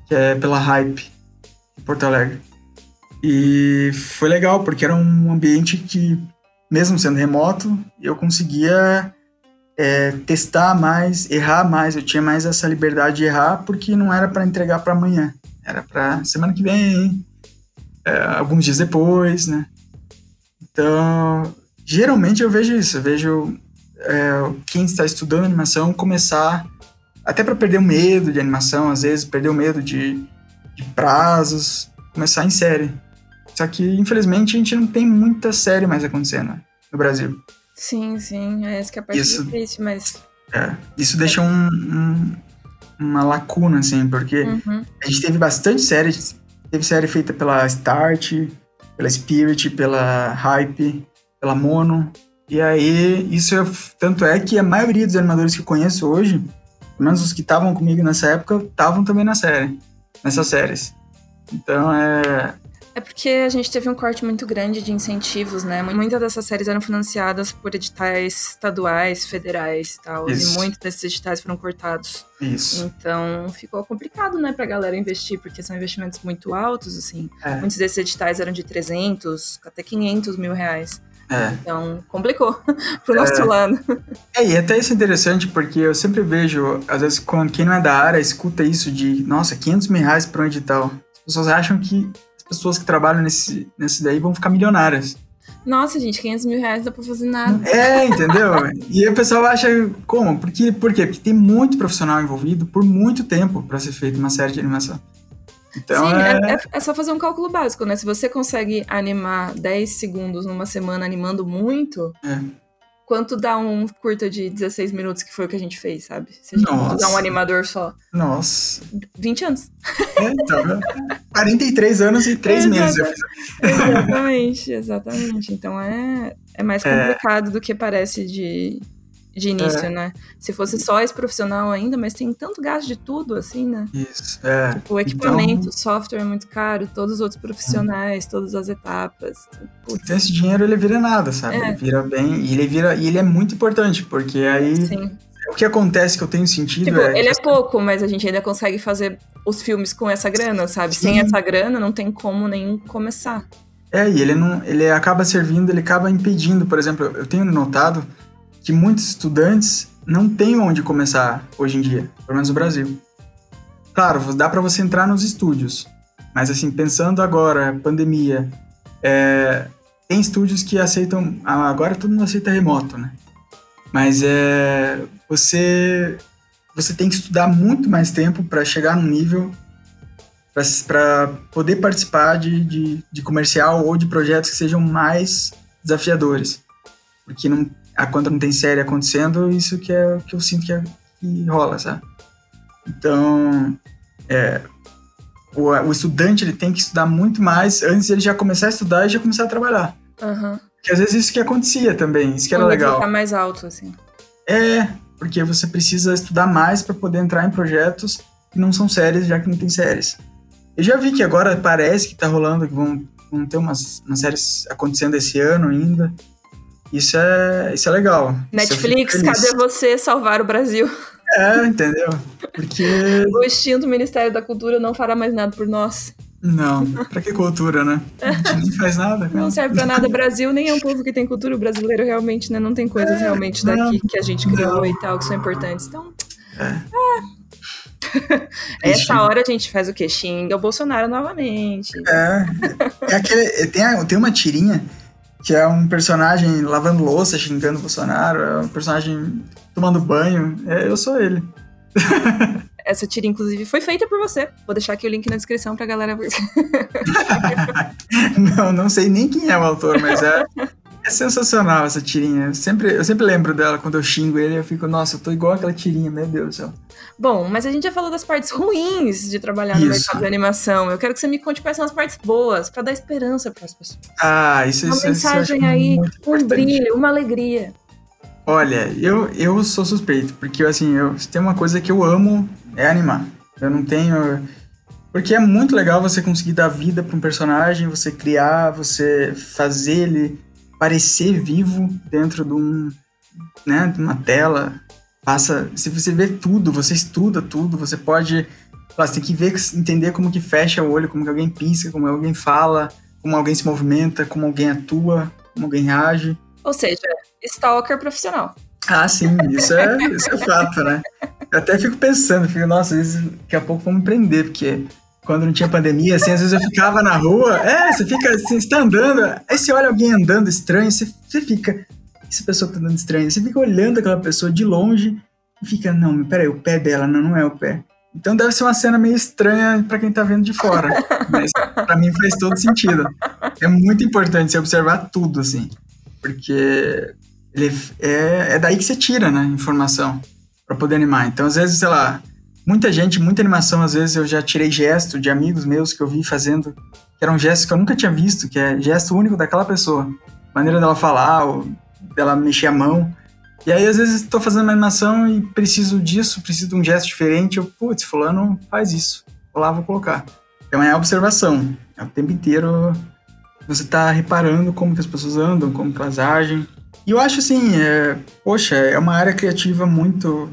Que é pela Hype, em Porto Alegre. E foi legal, porque era um ambiente que, mesmo sendo remoto, eu conseguia é, testar mais, errar mais. Eu tinha mais essa liberdade de errar, porque não era para entregar para amanhã. Era para semana que vem, é, alguns dias depois, né? Então, geralmente eu vejo isso. Eu vejo é, quem está estudando animação começar, até para perder o medo de animação, às vezes, perder o medo de, de prazos, começar em série. Só que, infelizmente, a gente não tem muita série mais acontecendo no Brasil. Sim, sim. É essa que é a parte isso, difícil, mas. É, isso deixa um, um, uma lacuna, assim, porque uhum. a gente teve bastante série. Teve série feita pela Start, pela Spirit, pela Hype, pela Mono. E aí, isso é, tanto é que a maioria dos animadores que eu conheço hoje, pelo menos os que estavam comigo nessa época, estavam também na série, nessas séries. Então é, é porque a gente teve um corte muito grande de incentivos, né? Muitas dessas séries eram financiadas por editais estaduais, federais e tal. Isso. E muitos desses editais foram cortados. Isso. Então ficou complicado, né, pra galera investir, porque são investimentos muito altos, assim. É. Muitos desses editais eram de 300 até 500 mil reais. É. Então, complicou pro nosso é. lado. É, e até isso é interessante, porque eu sempre vejo, às vezes, quando quem não é da área escuta isso de, nossa, 500 mil reais para um edital. As pessoas acham que pessoas que trabalham nesse, nesse daí vão ficar milionárias. Nossa, gente, 500 mil reais dá pra fazer nada. É, entendeu? e o pessoal acha, como? Por quê? Por quê? Porque tem muito profissional envolvido por muito tempo para ser feita uma série de animação. Então Sim, é... É, é... só fazer um cálculo básico, né? Se você consegue animar 10 segundos numa semana animando muito, é. Quanto dá um curta de 16 minutos, que foi o que a gente fez, sabe? Se a gente Nossa. usar um animador só. Nossa. 20 anos. É, então, 43 anos e 3 meses. Exatamente, exatamente. Então é, é mais é. complicado do que parece de, de início, é. né? Se fosse só esse profissional ainda, mas tem tanto gasto de tudo, assim, né? Isso, é. Tipo, o equipamento, então... o software é muito caro, todos os outros profissionais, todas as etapas. Putz. Então esse dinheiro ele vira nada, sabe? É. Ele vira bem, e ele vira, e ele é muito importante, porque aí Sim. o que acontece que eu tenho sentido tipo, é... ele é pouco, mas a gente ainda consegue fazer os filmes com essa grana, sabe? Sim. Sem essa grana não tem como nem começar. É, e ele não, ele acaba servindo, ele acaba impedindo, por exemplo, eu tenho notado que muitos estudantes não têm onde começar hoje em dia, pelo menos no Brasil. Claro, dá para você entrar nos estúdios, mas assim, pensando agora, pandemia, é, tem estúdios que aceitam, agora todo mundo aceita remoto, né? Mas é, você, você tem que estudar muito mais tempo para chegar num nível para poder participar de, de, de comercial ou de projetos que sejam mais desafiadores. Porque não, a quando não tem série acontecendo, isso que é que eu sinto que, é, que rola, sabe? Então, é, o, o, estudante ele tem que estudar muito mais antes de ele já começar a estudar e já começar a trabalhar. Uhum. Que às vezes isso que acontecia também, isso que era legal. ficar mais alto, assim. É, porque você precisa estudar mais para poder entrar em projetos que não são séries, já que não tem séries. Eu já vi que agora parece que tá rolando, que vão, vão ter umas, umas séries acontecendo esse ano ainda. Isso é, isso é legal. Netflix, cadê você salvar o Brasil? É, entendeu? Porque. o extinto Ministério da Cultura não fará mais nada por nós. Não, pra que cultura, né? A gente nem faz nada. Não serve pra nada. O Brasil nem é um povo que tem cultura. O brasileiro realmente, né? Não tem coisas é, realmente daqui não, que a gente criou não. e tal, que são importantes. Então. É. é. Essa hora a gente faz o quê? Xinga o Bolsonaro novamente. É. é aquele, tem, tem uma tirinha que é um personagem lavando louça, xingando o Bolsonaro, é um personagem tomando banho. É, eu sou ele. Essa tira, inclusive, foi feita por você. Vou deixar aqui o link na descrição pra galera ver. não, não sei nem quem é o autor, mas é, é sensacional essa tirinha. Eu sempre, eu sempre lembro dela quando eu xingo ele. Eu fico, nossa, eu tô igual aquela tirinha, meu Deus do céu. Bom, mas a gente já falou das partes ruins de trabalhar isso. no mercado de animação. Eu quero que você me conte quais são as partes boas, para dar esperança para as pessoas. Ah, isso, uma isso, mensagem isso aí, um brilho, uma alegria. Olha, eu, eu sou suspeito, porque assim, eu, tem uma coisa que eu amo, é animar. Eu não tenho. Porque é muito legal você conseguir dar vida para um personagem, você criar, você fazer ele parecer vivo dentro de, um, né, de uma tela passa, se você vê tudo, você estuda tudo, você pode, você tem que ver, entender como que fecha o olho, como que alguém pisca, como alguém fala, como alguém se movimenta, como alguém atua, como alguém age. Ou seja, stalker profissional. Ah, sim, isso é, isso é fato, né? Eu até fico pensando, fico, nossa, daqui a pouco me prender, porque quando não tinha pandemia, assim, às vezes eu ficava na rua, é, você fica assim, você tá andando, aí você olha alguém andando estranho, você, você fica, essa pessoa tá andando estranho. Você fica olhando aquela pessoa de longe e fica, não, peraí, o pé dela, não, não é o pé. Então deve ser uma cena meio estranha para quem tá vendo de fora. mas para mim faz todo sentido. É muito importante você observar tudo, assim. Porque é, é daí que você tira, né, informação para poder animar. Então, às vezes, sei lá, muita gente, muita animação, às vezes eu já tirei gesto de amigos meus que eu vi fazendo, que eram gestos que eu nunca tinha visto, que é gesto único daquela pessoa. Maneira dela falar, ou dela mexer a mão. E aí, às vezes, estou fazendo uma animação e preciso disso, preciso de um gesto diferente. Eu, putz, fulano faz isso. Vou lá, vou colocar. Então é a observação. É o tempo inteiro você tá reparando como que as pessoas andam, como que elas agem. E eu acho assim, é, poxa, é uma área criativa muito,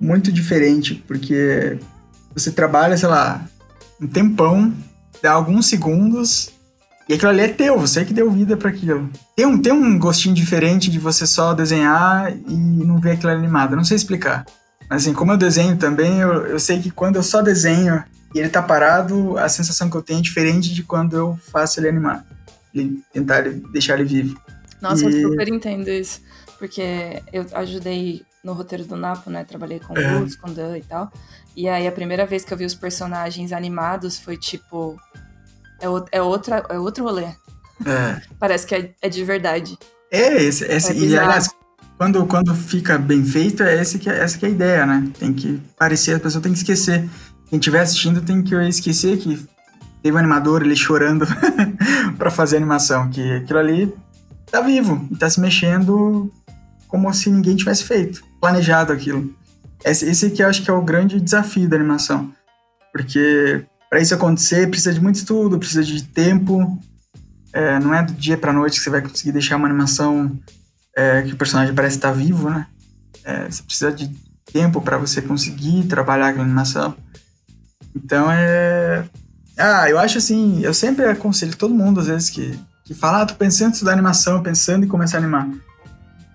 muito diferente, porque você trabalha, sei lá, um tempão, dá alguns segundos E aquilo ali é teu, você que deu vida para aquilo. Tem um, tem um gostinho diferente de você só desenhar e não ver aquilo animado. Não sei explicar. Mas assim, como eu desenho também, eu, eu sei que quando eu só desenho e ele tá parado, a sensação que eu tenho é diferente de quando eu faço ele animar. Ele, tentar deixar ele vivo. Nossa, e... eu super entendo isso. Porque eu ajudei no roteiro do Napo, né? Trabalhei com é. Luz, com Dan e tal. E aí a primeira vez que eu vi os personagens animados foi tipo. É, o, é, outra, é outro rolê. É. Parece que é, é de verdade. É, esse, esse é e aliás, quando, quando fica bem feito, é esse que, é, essa que é a ideia, né? Tem que parecer, a pessoa tem que esquecer. Quem estiver assistindo tem que esquecer que teve um animador ali chorando para fazer a animação, que aquilo ali tá vivo e tá se mexendo como se ninguém tivesse feito, planejado aquilo. Esse, esse aqui eu acho que é o grande desafio da animação. Porque para isso acontecer precisa de muito estudo, precisa de tempo. É, não é do dia para noite que você vai conseguir deixar uma animação é, que o personagem parece estar vivo, né? É, você precisa de tempo para você conseguir trabalhar aquela animação. Então é. Ah, eu acho assim, eu sempre aconselho todo mundo, às vezes, que, que fala, ah, tô pensando em estudar animação, pensando em começar a animar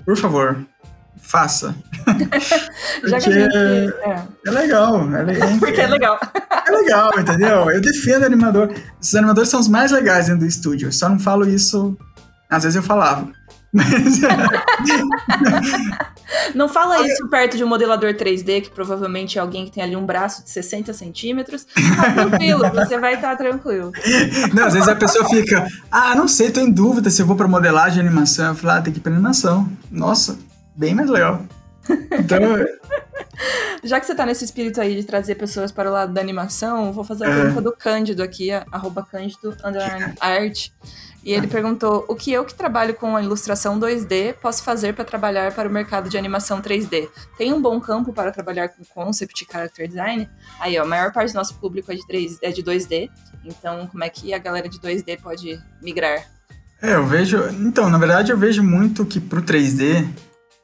por favor, faça. Já que a gente, é. é legal. É, é, Porque é legal. É legal, entendeu? Eu defendo animador. Esses animadores são os mais legais dentro do estúdio. Eu só não falo isso. Às vezes eu falava. Mas. Não fala isso perto de um modelador 3D, que provavelmente é alguém que tem ali um braço de 60 centímetros. Tá tranquilo, você vai estar tá tranquilo. Não, às vezes a pessoa fica, ah, não sei, tô em dúvida se eu vou pra modelagem e animação. Eu falo, ah, tem que ir pra animação. Nossa, bem mais legal. Então. Já que você tá nesse espírito aí de trazer pessoas para o lado da animação, vou fazer a é. pergunta do Cândido aqui, arroba Cândido art. E ele perguntou: o que eu que trabalho com a ilustração 2D posso fazer para trabalhar para o mercado de animação 3D? Tem um bom campo para trabalhar com concept e character design? Aí, ó, a maior parte do nosso público é de, 3, é de 2D. Então, como é que a galera de 2D pode migrar? É, eu vejo. Então, na verdade, eu vejo muito que pro 3D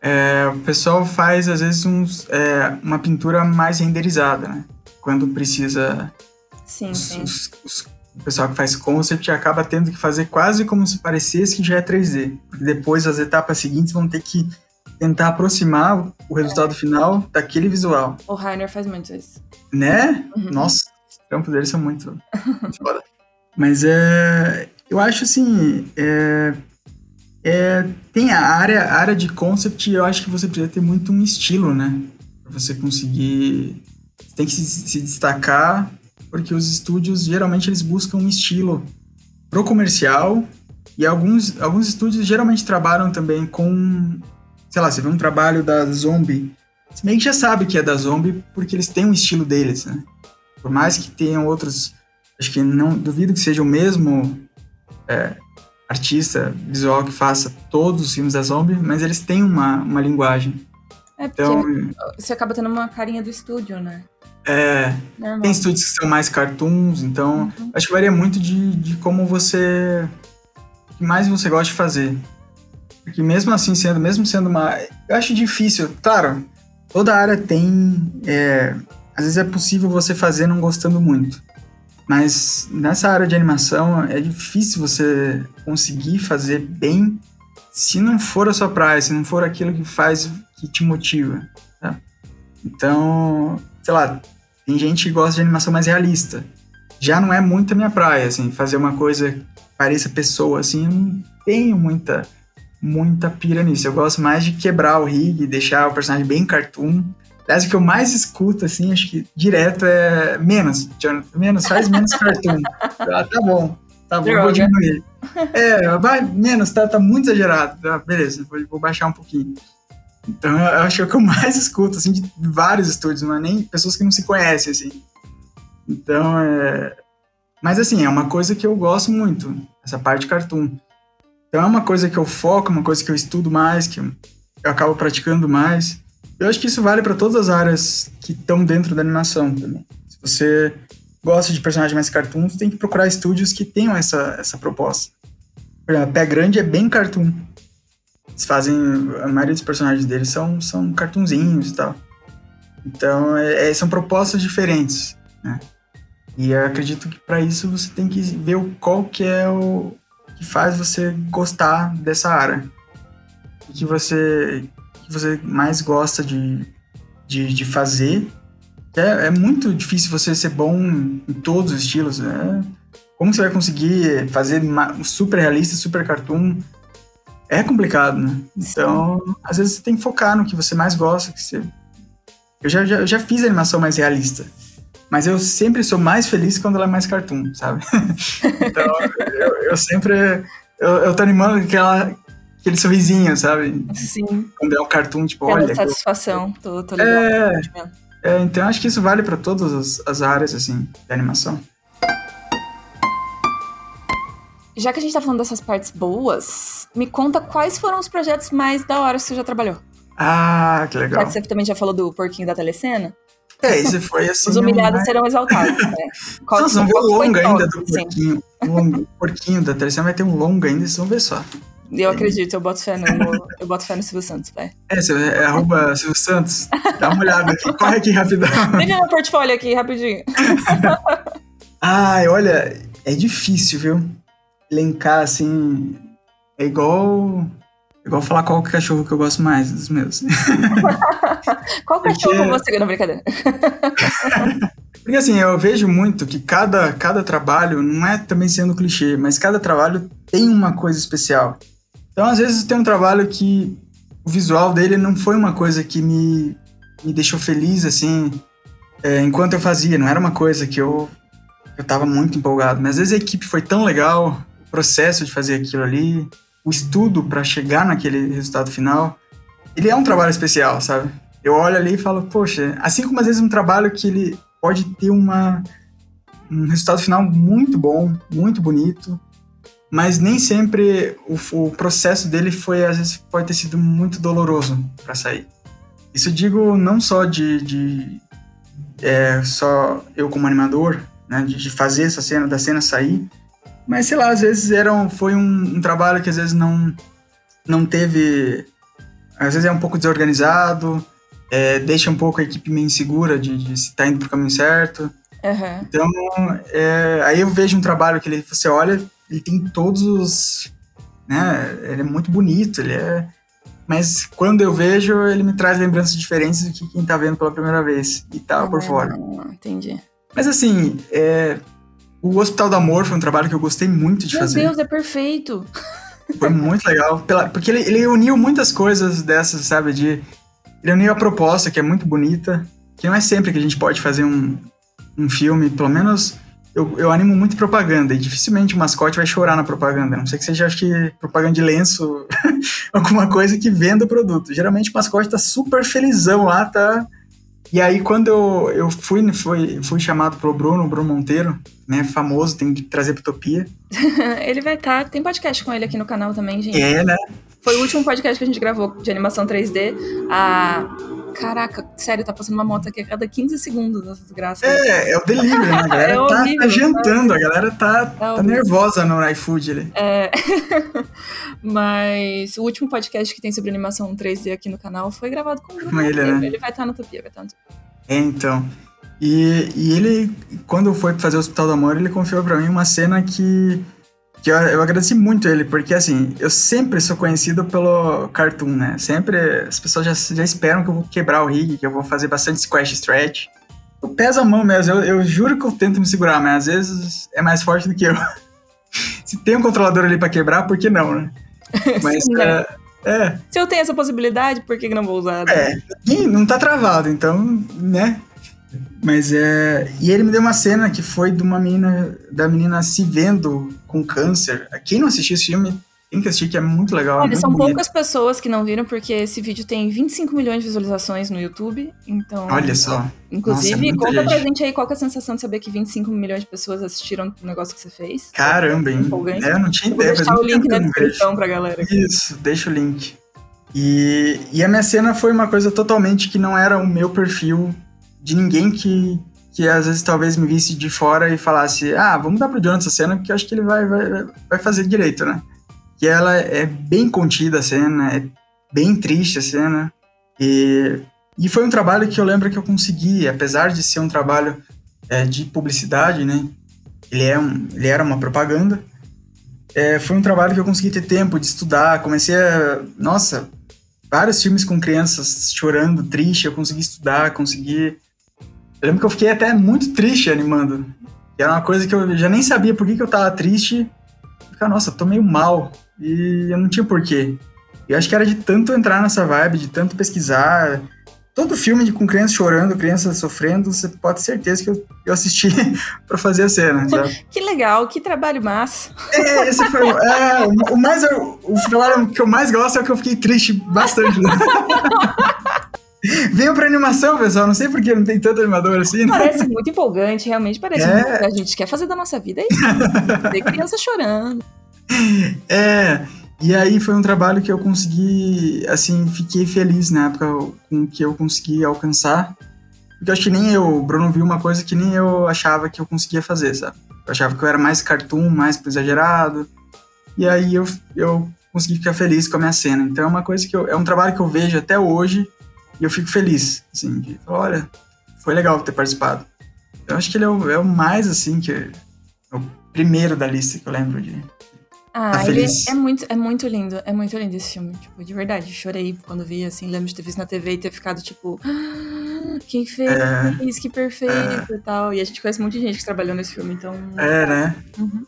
é, o pessoal faz, às vezes, uns, é, uma pintura mais renderizada, né? Quando precisa. Sim, os, sim. Os, os o pessoal que faz concept acaba tendo que fazer quase como se parecesse que já é 3D. Porque depois as etapas seguintes vão ter que tentar aproximar o resultado é. final daquele visual. O Rainer faz muito isso. Né? Uhum. Nossa, os trampos dele são muito, muito foda. Mas é, eu acho assim, é, é, tem a área, a área de concept, eu acho que você precisa ter muito um estilo, né? Pra você conseguir. Você tem que se, se destacar porque os estúdios geralmente eles buscam um estilo pro comercial e alguns, alguns estúdios geralmente trabalham também com, sei lá, você vê um trabalho da Zombie, você meio que já sabe que é da Zombie porque eles têm um estilo deles, né? Por mais que tenham outros, acho que não duvido que seja o mesmo é, artista visual que faça todos os filmes da Zombie, mas eles têm uma, uma linguagem. É porque então, você acaba tendo uma carinha do estúdio, né? É, tem estúdios que são mais cartoons, então uhum. acho que varia muito de, de como você. O que mais você gosta de fazer. Porque mesmo assim, sendo, mesmo sendo uma. Eu acho difícil, claro, toda área tem. É, às vezes é possível você fazer não gostando muito. Mas nessa área de animação é difícil você conseguir fazer bem se não for a sua praia, se não for aquilo que faz, que te motiva. Tá? Então, sei lá, tem gente que gosta de animação mais realista. Já não é muito a minha praia, assim, fazer uma coisa que pareça pessoa, assim, eu não tenho muita, muita pira nisso. Eu gosto mais de quebrar o rig, deixar o personagem bem cartoon. Aliás, o que eu mais escuto, assim, acho que direto é menos, Jonathan, menos, faz menos cartoon. ah, tá bom, tá bom, vou diminuir. É, vai, menos, tá, tá muito exagerado. Ah, beleza, vou, vou baixar um pouquinho. Então eu acho que é o que eu mais escuto, assim, de vários estúdios, não é nem pessoas que não se conhecem, assim. Então é. Mas assim, é uma coisa que eu gosto muito, essa parte de cartoon. Então é uma coisa que eu foco, uma coisa que eu estudo mais, que eu, eu acabo praticando mais. Eu acho que isso vale para todas as áreas que estão dentro da animação também. Se você gosta de personagens mais cartoon, você tem que procurar estúdios que tenham essa, essa proposta. Por exemplo, Pé Grande é bem cartoon. Eles fazem. A maioria dos personagens deles são, são cartunzinhos e tal. Então, é, é, são propostas diferentes, né? E eu acredito que para isso você tem que ver qual que é o, que faz você gostar dessa área. O que você, que você mais gosta de, de, de fazer. É, é, muito difícil você ser bom em todos os estilos. Né? Como você vai conseguir fazer super realista, super cartoon? É complicado, né? Então, Sim. às vezes você tem que focar no que você mais gosta. Que você... eu, já, já, já fiz animação mais realista. Mas eu sempre sou mais feliz quando ela é mais cartoon, sabe? então, eu, eu, sempre. Eu, eu tô animando aquela, aquele sorrisinho, sabe? Sim. Quando é um cartoon, tipo, Pela olha. satisfação, tô, tô ligado. É, é, então acho que isso vale para todas as, as áreas, assim, de animação. Já que a gente tá falando dessas partes boas, me conta quais foram os projetos mais da hora que você já trabalhou. Ah, que legal. Já que você também já falou do porquinho da telecena. É, esse foi assim. Os humilhados serão exaltados. Né? Qual, Nossa, vamos ver o longa ainda do porquinho. O porquinho da telecena vai ter um longa ainda, vocês vão ver só. Eu acredito, eu boto fé no, eu boto fé no Silvio Santos, vai. É, você é arroba Silvio Santos. Dá uma olhada aqui, corre aqui rapidão. Veja meu portfólio aqui, rapidinho. Ai, olha, é difícil, viu? Elencar, assim, é igual Igual falar qual cachorro que eu gosto mais dos meus. qual cachorro Porque... você... Não, brincadeira. Porque assim, eu vejo muito que cada, cada trabalho, não é também sendo clichê, mas cada trabalho tem uma coisa especial. Então, às vezes, tem um trabalho que o visual dele não foi uma coisa que me, me deixou feliz, assim, é, enquanto eu fazia. Não era uma coisa que eu, eu tava muito empolgado. Mas às vezes a equipe foi tão legal, o processo de fazer aquilo ali, o estudo para chegar naquele resultado final, ele é um trabalho especial, sabe? Eu olho ali e falo, poxa, assim como às vezes um trabalho que ele pode ter uma, um resultado final muito bom, muito bonito, mas nem sempre o, o processo dele foi, às vezes, pode ter sido muito doloroso para sair. Isso eu digo não só de, de é, só eu como animador, né, de, de fazer essa cena, da cena sair, mas sei lá, às vezes era um, foi um, um, trabalho que às vezes não, não teve. Às vezes é um pouco desorganizado, é, deixa um pouco a equipe meio insegura de, de se tá indo pro caminho certo. Uhum. Então, é, aí eu vejo um trabalho que ele, você olha, ele tem todos os. Né, ele é muito bonito, ele é. Mas quando eu vejo, ele me traz lembranças diferentes do que quem tá vendo pela primeira vez e tá por fora. Entendi. Mas assim, é, o Hospital do Amor foi um trabalho que eu gostei muito de Meu fazer. Meu Deus, é perfeito! Foi muito legal, pela, porque ele, ele, uniu muitas coisas dessas, sabe? De, ele uniu a proposta, que é muito bonita, que não é sempre que a gente pode fazer um, um filme, pelo menos eu, eu animo muito propaganda, e dificilmente o mascote vai chorar na propaganda, a não sei que seja, acho que, propaganda de lenço, alguma coisa que venda o produto. Geralmente o mascote tá super felizão lá, tá e aí, quando eu, eu fui, fui, fui chamado pro Bruno, Bruno Monteiro, né, famoso, tem que trazer pra Utopia. ele vai estar, tá, tem podcast com ele aqui no canal também, gente. É, né? Foi o último podcast que a gente gravou de animação 3D. A Caraca, sério, tá passando uma moto aqui a cada 15 segundos essa desgraça. É, é o delivery, né? A galera é tá, horrível, tá, jantando, a galera tá, é tá nervosa no iFood ali. É. Mas o último podcast que tem sobre animação 3D aqui no canal foi gravado com o Bruno. Com ele, né? Ele vai estar no Utopia, vai estar no Utopia. É, então. E, e ele, quando foi fazer o Hospital do Amor, ele confiou pra mim uma cena que que eu, eu agradeci muito ele, porque assim, eu sempre sou conhecido pelo cartoon, né? Sempre as pessoas já, já esperam que eu vou quebrar o rig, que eu vou fazer bastante squash stretch. Eu peso a mão mesmo, eu, eu juro que eu tento me segurar, mas às vezes é mais forte do que eu. Se tem um controlador ali para quebrar, por que não, né? Mas Sim, é, é. Se eu tenho essa possibilidade, por que, que não vou usar? É, não tá travado, então, né? Mas é. E ele me deu uma cena que foi de uma menina, da menina se vendo com câncer. Quem não assistiu esse filme tem que assistir, que é muito legal. Olha, muito são bonito. poucas pessoas que não viram, porque esse vídeo tem 25 milhões de visualizações no YouTube. Então. Olha só. Inclusive, Nossa, conta gente. pra gente aí qual é a sensação de saber que 25 milhões de pessoas assistiram o negócio que você fez. Caramba, hein? É, eu não tinha ideia. Vou deixar o link na descrição pra galera. Isso, deixa o link. E, e a minha cena foi uma coisa totalmente que não era o meu perfil de ninguém que, que às vezes talvez me visse de fora e falasse, ah, vamos dar pro Jonathan essa cena, porque eu acho que ele vai, vai, vai fazer direito, né? Que ela é bem contida a cena, é bem triste a cena. E, e foi um trabalho que eu lembro que eu consegui, apesar de ser um trabalho é, de publicidade, né? Ele, é um, ele era uma propaganda. é, foi um trabalho que eu consegui ter tempo de estudar. Comecei a. Nossa, vários filmes com crianças chorando, triste. Eu consegui estudar, consegui. Eu lembro que eu fiquei até muito triste animando. Que era uma coisa que eu já nem sabia por que, que eu tava triste. Ficar, nossa, tô meio mal. E eu não tinha porquê. Eu acho que era de tanto entrar nessa vibe, de tanto pesquisar. Todo filme de, com crianças chorando, crianças sofrendo, você pode ter certeza que eu, eu assisti para fazer a cena. Sabe? que legal, que trabalho massa. É, esse foi é, o, mais, o, o trabalho que eu mais gosto é o que eu fiquei triste bastante. Venham pra animação, pessoal. Não sei porque não tem tanto animador assim. Né? Parece muito empolgante, realmente parece é. muito que a gente quer fazer da nossa vida. É isso. Ver criança chorando. É. E aí foi um trabalho que eu consegui, assim, fiquei feliz na época com que eu consegui alcançar. Porque eu acho que nem eu, o Bruno viu uma coisa que nem eu achava que eu conseguia fazer, sabe? Eu achava que eu era mais cartoon, mais exagerado. E aí eu, eu consegui ficar feliz com a minha cena. Então é uma coisa que eu, é um trabalho que eu vejo até hoje e eu fico feliz, assim, de, olha, foi legal ter participado. Eu acho que ele é o, é o mais, assim, que é o primeiro da lista que eu lembro de, ah, tá ele é muito, é muito lindo, é muito lindo esse filme, tipo, de verdade. Chorei quando vi, assim, lembro de ter visto na TV e ter ficado, tipo, ah, quem fez, é, que perfeito é. e tal. E a gente conhece muita gente que trabalhou nesse filme, então... É, né? Uhum.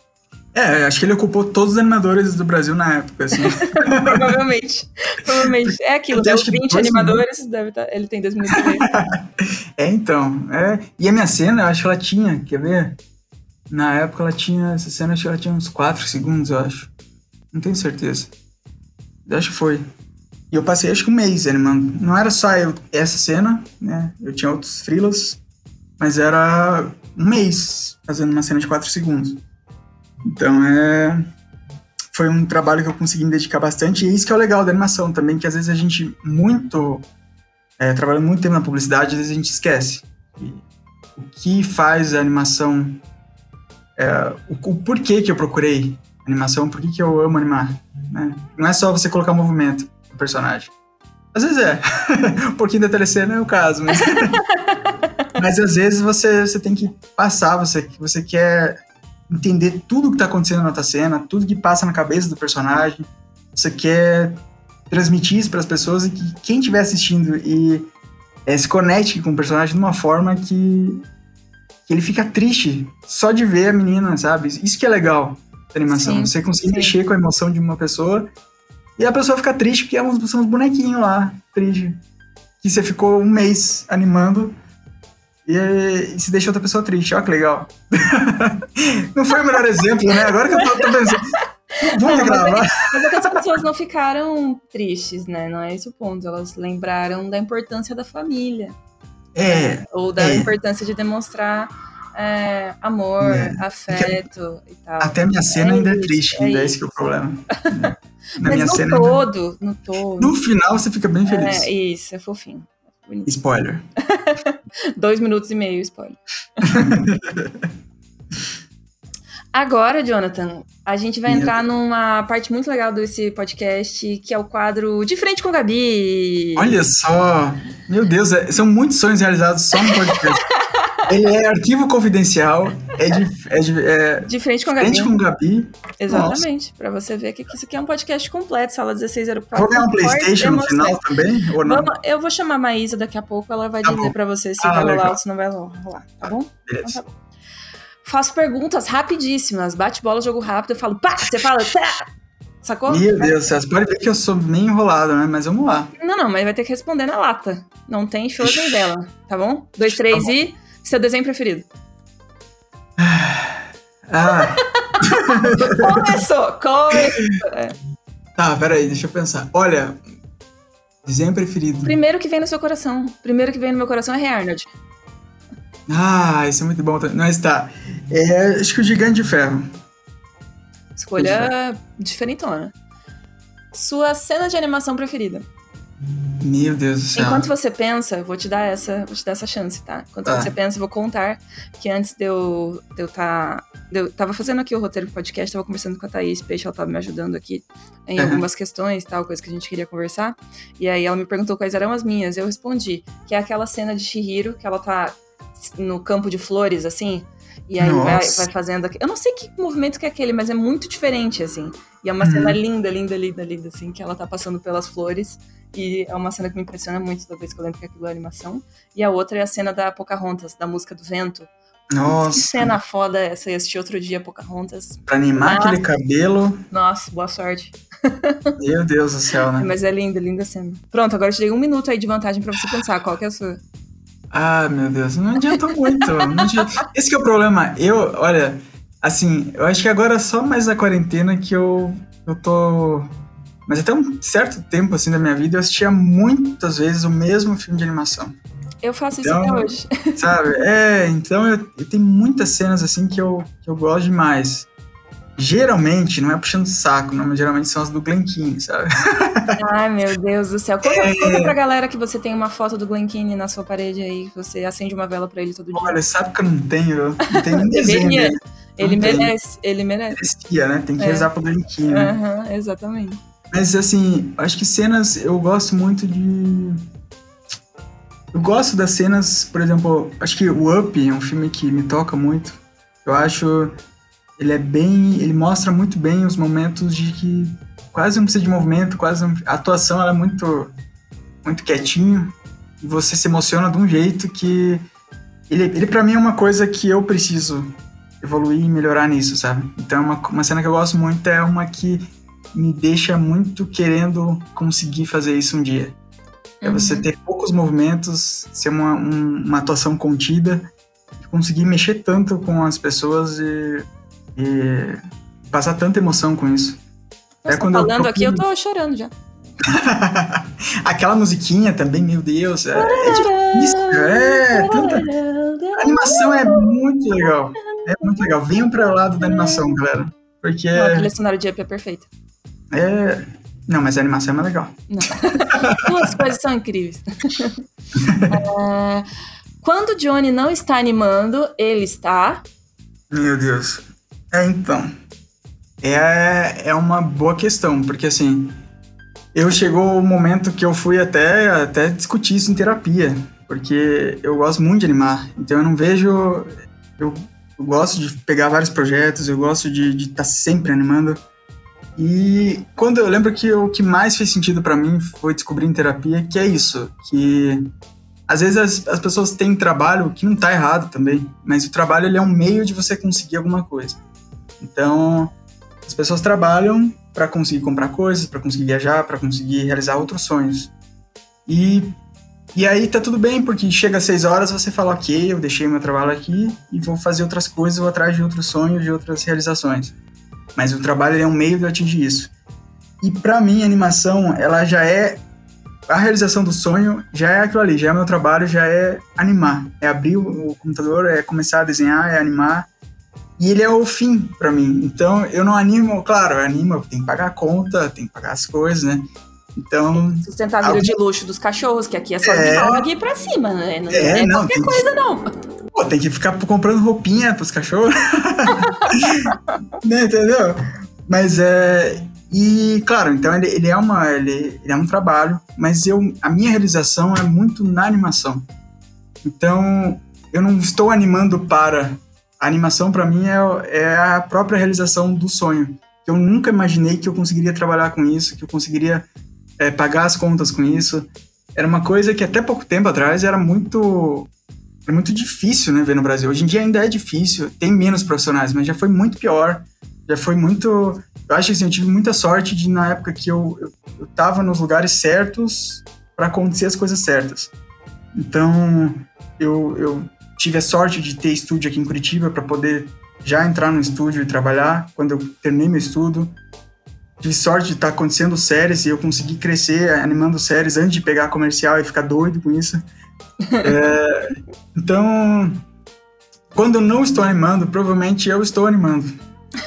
É, acho que ele ocupou todos os animadores do Brasil na época, assim. provavelmente. Provavelmente. É aquilo, deu 20 animadores, deve tá, ele tem 2 minutos É, então. É. E a minha cena, eu acho que ela tinha, quer ver? Na época ela tinha. Essa cena acho que ela tinha uns 4 segundos, eu acho. Não tenho certeza. Eu acho que foi. E eu passei acho que um mês animando. Não era só eu, essa cena, né? Eu tinha outros freelas, mas era um mês fazendo uma cena de 4 segundos. Então é. Foi um trabalho que eu consegui me dedicar bastante, e é isso que é o legal da animação também, que às vezes a gente muito. É, trabalhando muito tempo na publicidade, às vezes a gente esquece. E o que faz a animação é, o, o, porquê que eu procurei animação, por que eu amo animar. Né? Não é só você colocar movimento no personagem. Às vezes é. um pouquinho da telecena é o caso, mas, mas às vezes você, você tem que passar, você, você quer entender tudo que está acontecendo na tua cena, tudo que passa na cabeça do personagem. Você quer transmitir isso para as pessoas e que quem estiver assistindo e é, se conecte com o personagem de uma forma que que ele fica triste só de ver a menina, sabe? Isso que é legal da animação. Sim, Você conseguir sim. mexer com a emoção de uma pessoa e a pessoa fica triste porque é são uns bonequinhos lá, triste. Que você ficou um mês animando e, se deixa outra pessoa triste. Olha que legal. não foi o melhor exemplo, né? Agora que eu tô, tô pensando. Vamos não, gravar. Mas, é, é que as pessoas não ficaram tristes, né? Não é esse o ponto. Elas lembraram da importância da família. É. Né? Ou da é. importância de demonstrar é, amor, é. afeto e tal. Até a minha cena é ainda é isso, é triste, ainda é esse que é o problema. Mas no cena todo, ainda... no todo. No final você fica bem feliz. É, isso, é fofinho. Spoiler. Dois minutos e meio, spoiler. Agora, Jonathan, a gente vai entrar numa parte muito legal desse podcast, que é o quadro De Frente com Gabi. Olha só! Meu Deus, é, são muitos sonhos realizados só no podcast. Ele é arquivo confidencial, é de, é de, é de frente com a Gabi. Frente com Gabi. Exatamente, para você ver que isso aqui é um podcast completo, sala 1604. Vou ganhar um Playstation no final também, ou não? Vamos, eu vou chamar a Maísa daqui a pouco, ela vai tá dizer para você se ah, vai rolar ou se não vai rolar, tá bom? Beleza. Então tá bom faço perguntas rapidíssimas, bate bola, jogo rápido, eu falo, pá, você fala, pá. Sacou? Meu Deus, você pode ver que eu sou bem enrolado, né? Mas vamos lá. Não, não, mas vai ter que responder na lata. Não tem show nem dela, tá bom? Dois, três tá bom. e. Seu desenho preferido? Ah. começou, começou. É. Tá, peraí, deixa eu pensar. Olha, desenho preferido. Primeiro que vem no seu coração. Primeiro que vem no meu coração é Rei Arnold. Ah, isso é muito bom. Mas tá. É, acho que o Gigante de Ferro. Escolha diferentona. Sua cena de animação preferida? Meu Deus do céu. Enquanto você pensa, vou te dar essa, vou te dar essa chance, tá? Enquanto ah. você pensa, eu vou contar que antes de eu, de eu tá, de eu tava fazendo aqui o roteiro do podcast, tava conversando com a Thaís Peixe, ela tava me ajudando aqui em uhum. algumas questões, tal, coisa que a gente queria conversar. E aí ela me perguntou quais eram as minhas. Eu respondi que é aquela cena de Shihiro, que ela tá no campo de flores, assim, E aí vai, vai, fazendo. Eu não sei que movimento que é aquele, mas é muito diferente, assim. E é uma uhum. cena linda, linda, linda, linda, assim, que ela tá passando pelas flores. E é uma cena que me impressiona muito toda vez que eu lembro que aquilo é animação. E a outra é a cena da Pocahontas, da música do vento. Nossa. Que cena foda essa. Eu assisti outro dia Pocahontas. Pra animar ah. aquele cabelo. Nossa, boa sorte. Meu Deus do céu, né? Mas é linda, linda cena. Pronto, agora eu te dei um minuto aí de vantagem pra você pensar qual que é a sua. Ah, meu Deus, não adiantou muito. Não adianta. Esse que é o problema. Eu, olha, assim, eu acho que agora só mais na quarentena que eu, eu tô. Mas até um certo tempo, assim, da minha vida, eu assistia muitas vezes o mesmo filme de animação. Eu faço então, isso até hoje. Sabe? É, então eu, eu tenho muitas cenas, assim, que eu, que eu gosto demais. Geralmente, não é puxando saco, não, mas geralmente são as do Glenkine, sabe? Ai, meu Deus do céu. Conta, é... conta pra galera que você tem uma foto do Glenkine na sua parede aí, que você acende uma vela pra ele todo dia. Olha, sabe que eu não tenho, não tenho nem desenho dele. Ele merece, ele merece. Merecia, né? Tem que é. rezar pro Glenkine. Aham, uhum, exatamente. Mas, assim, acho que cenas, eu gosto muito de... Eu gosto das cenas, por exemplo, acho que o Up é um filme que me toca muito. Eu acho ele é bem, ele mostra muito bem os momentos de que quase não precisa de movimento, quase não, a atuação ela é muito muito quietinho e você se emociona de um jeito que ele, ele para mim é uma coisa que eu preciso evoluir e melhorar nisso, sabe? Então uma, uma cena que eu gosto muito é uma que me deixa muito querendo conseguir fazer isso um dia. É você uhum. ter poucos movimentos, ser uma, um, uma atuação contida, conseguir mexer tanto com as pessoas e e passar tanta emoção com isso. Você é quando falando eu aqui, eu tô chorando já. Aquela musiquinha também, meu Deus, é, é difícil, é, tanta... A animação é muito legal, é muito legal. Venham para o lado da animação, galera, porque... Não, a trilha sonora de Up é perfeita. É... Não, mas a animação é mais legal. Não. As coisas são incríveis. é... Quando Johnny não está animando, ele está... Meu Deus. É, então. É, é uma boa questão, porque assim, eu chegou o momento que eu fui até, até discutir isso em terapia, porque eu gosto muito de animar, então eu não vejo. Eu, eu gosto de pegar vários projetos, eu gosto de estar tá sempre animando. E quando eu lembro que o que mais fez sentido para mim foi descobrir em terapia que é isso, que às vezes as, as pessoas têm trabalho que não tá errado também, mas o trabalho ele é um meio de você conseguir alguma coisa. Então, as pessoas trabalham para conseguir comprar coisas, para conseguir viajar, para conseguir realizar outros sonhos. E, e aí tá tudo bem, porque chega às seis horas você fala, ok, eu deixei meu trabalho aqui e vou fazer outras coisas, vou atrás de outros sonhos, de outras realizações. Mas o trabalho é um meio de atingir isso. E para mim, a animação, ela já é a realização do sonho já é aquilo ali, já é meu trabalho, já é animar, é abrir o computador, é começar a desenhar, é animar, e ele é o fim para mim. Então eu não animo, claro, eu animo, tem que pagar a conta, tem que pagar as coisas, né? Então. Sustentar a vida alguém... de luxo dos cachorros, que aqui é só é... e pra cima, né? Não é, é não, qualquer coisa, que... não. Pô, tem que ficar comprando roupinha pros cachorros. né, entendeu? Mas é. E, claro, então ele, ele é uma. Ele, ele é um trabalho, mas eu, a minha realização é muito na animação. Então, eu não estou animando para a animação para mim é, é, a própria realização do sonho. Eu nunca imaginei que eu conseguiria trabalhar com isso, que eu conseguiria é, pagar as contas com isso. Era uma coisa que até pouco tempo atrás era muito era muito difícil, né, ver no Brasil. Hoje em dia ainda é difícil, tem menos profissionais, mas já foi muito pior. Já foi muito. Eu acho que assim, eu tive muita sorte de, na época que eu, eu, eu tava nos lugares certos para acontecer as coisas certas. Então, eu, eu tive a sorte de ter estúdio aqui em Curitiba para poder já entrar no estúdio e trabalhar quando eu terminei meu estudo. Tive sorte de estar tá acontecendo séries e eu consegui crescer animando séries antes de pegar comercial e ficar doido com isso. é, então, quando eu não estou animando, provavelmente eu estou animando.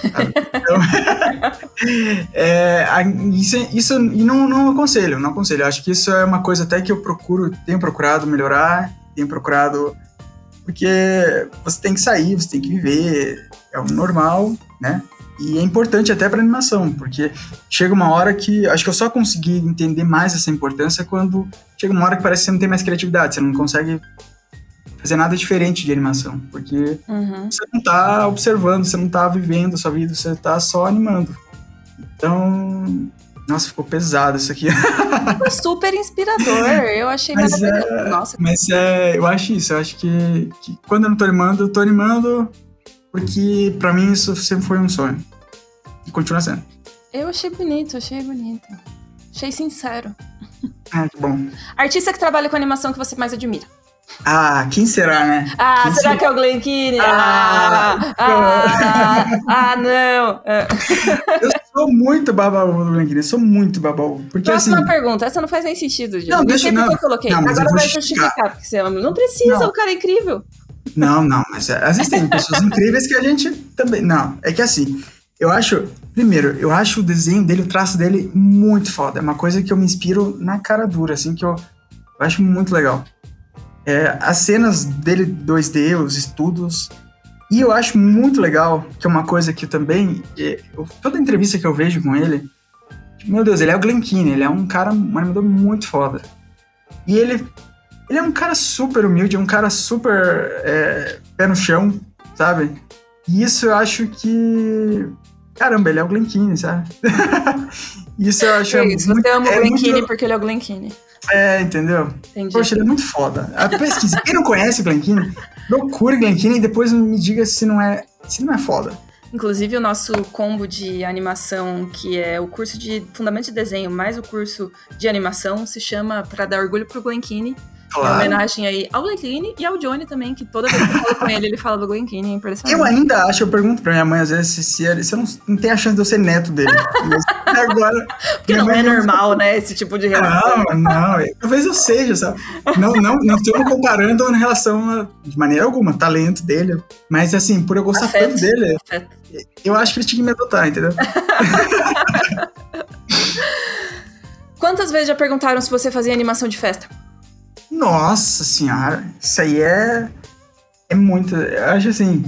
Então, é, isso, isso e não, não aconselho, não aconselho. Acho que isso é uma coisa até que eu procuro, tenho procurado melhorar, tenho procurado porque você tem que sair, você tem que viver, é o normal, né? E é importante até para animação, porque chega uma hora que acho que eu só consegui entender mais essa importância quando chega uma hora que parece que você não tem mais criatividade, você não consegue fazer nada diferente de animação, porque uhum. você não tá observando, você não tá vivendo a sua vida, você tá só animando. Então, nossa, ficou pesado isso aqui. Foi super inspirador. Eu achei mas maravilhoso. É, Nossa. Mas é, eu acho isso. Eu acho que, que quando eu não tô animando, eu tô animando porque para mim isso sempre foi um sonho. E continua sendo. Eu achei bonito, achei bonito. Achei sincero. Ah, que bom. Artista que trabalha com animação que você mais admira? Ah, quem será, né? Ah, quem será, será que é o Glen Keane? Ah, ah, ah, ah, não. Eu sou muito babaú do Glen Keane, sou muito babaú. Porque, Próxima assim, pergunta, essa não faz nem sentido, gente. Não, deixa, não. eu coloquei. Não, Agora vai justificar. porque você ama. Não precisa, não. o cara é incrível. Não, não, mas às vezes tem pessoas incríveis que a gente também... Não, é que assim, eu acho... Primeiro, eu acho o desenho dele, o traço dele muito foda. É uma coisa que eu me inspiro na cara dura, assim, que eu, eu acho muito legal. É, as cenas dele 2D, os estudos. E eu acho muito legal, que é uma coisa que também. É, eu, toda entrevista que eu vejo com ele, meu Deus, ele é o Glen Keane, ele é um cara, um animador muito foda. E ele, ele é um cara super humilde, um cara super é, pé no chão, sabe? E isso eu acho que. Caramba, ele é o Glen Keane, sabe? isso eu acho. É isso, muito, você ama o é Glen Keane muito... porque ele é o Glen Keane. É, entendeu? Entendi. Poxa, ele é muito foda. A pesquisa. Quem não conhece o Glenkine, procure Glenkine e depois me diga se não é, se não é foda. Inclusive, o nosso combo de animação, que é o curso de Fundamento de Desenho mais o curso de animação, se chama Para Dar Orgulho pro Glenkine Claro. Em homenagem aí ao Glen Keane e ao Johnny também, que toda vez que eu falo com ele, ele fala do Glen Keane, é impressionante. Eu ainda acho, eu pergunto pra minha mãe às vezes se, se, se eu não, não tem a chance de eu ser neto dele. Agora. Porque não é normal, não... né? Esse tipo de relação. Não, não. Talvez eu seja, sabe? Não, não, não estamos comparando em relação a, de maneira alguma, talento dele. Mas assim, por eu gostar Afeto. tanto dele, Afeto. eu acho que ele tinha que me adotar, entendeu? Quantas vezes já perguntaram se você fazia animação de festa? Nossa senhora, isso aí é. É muito. Eu acho assim.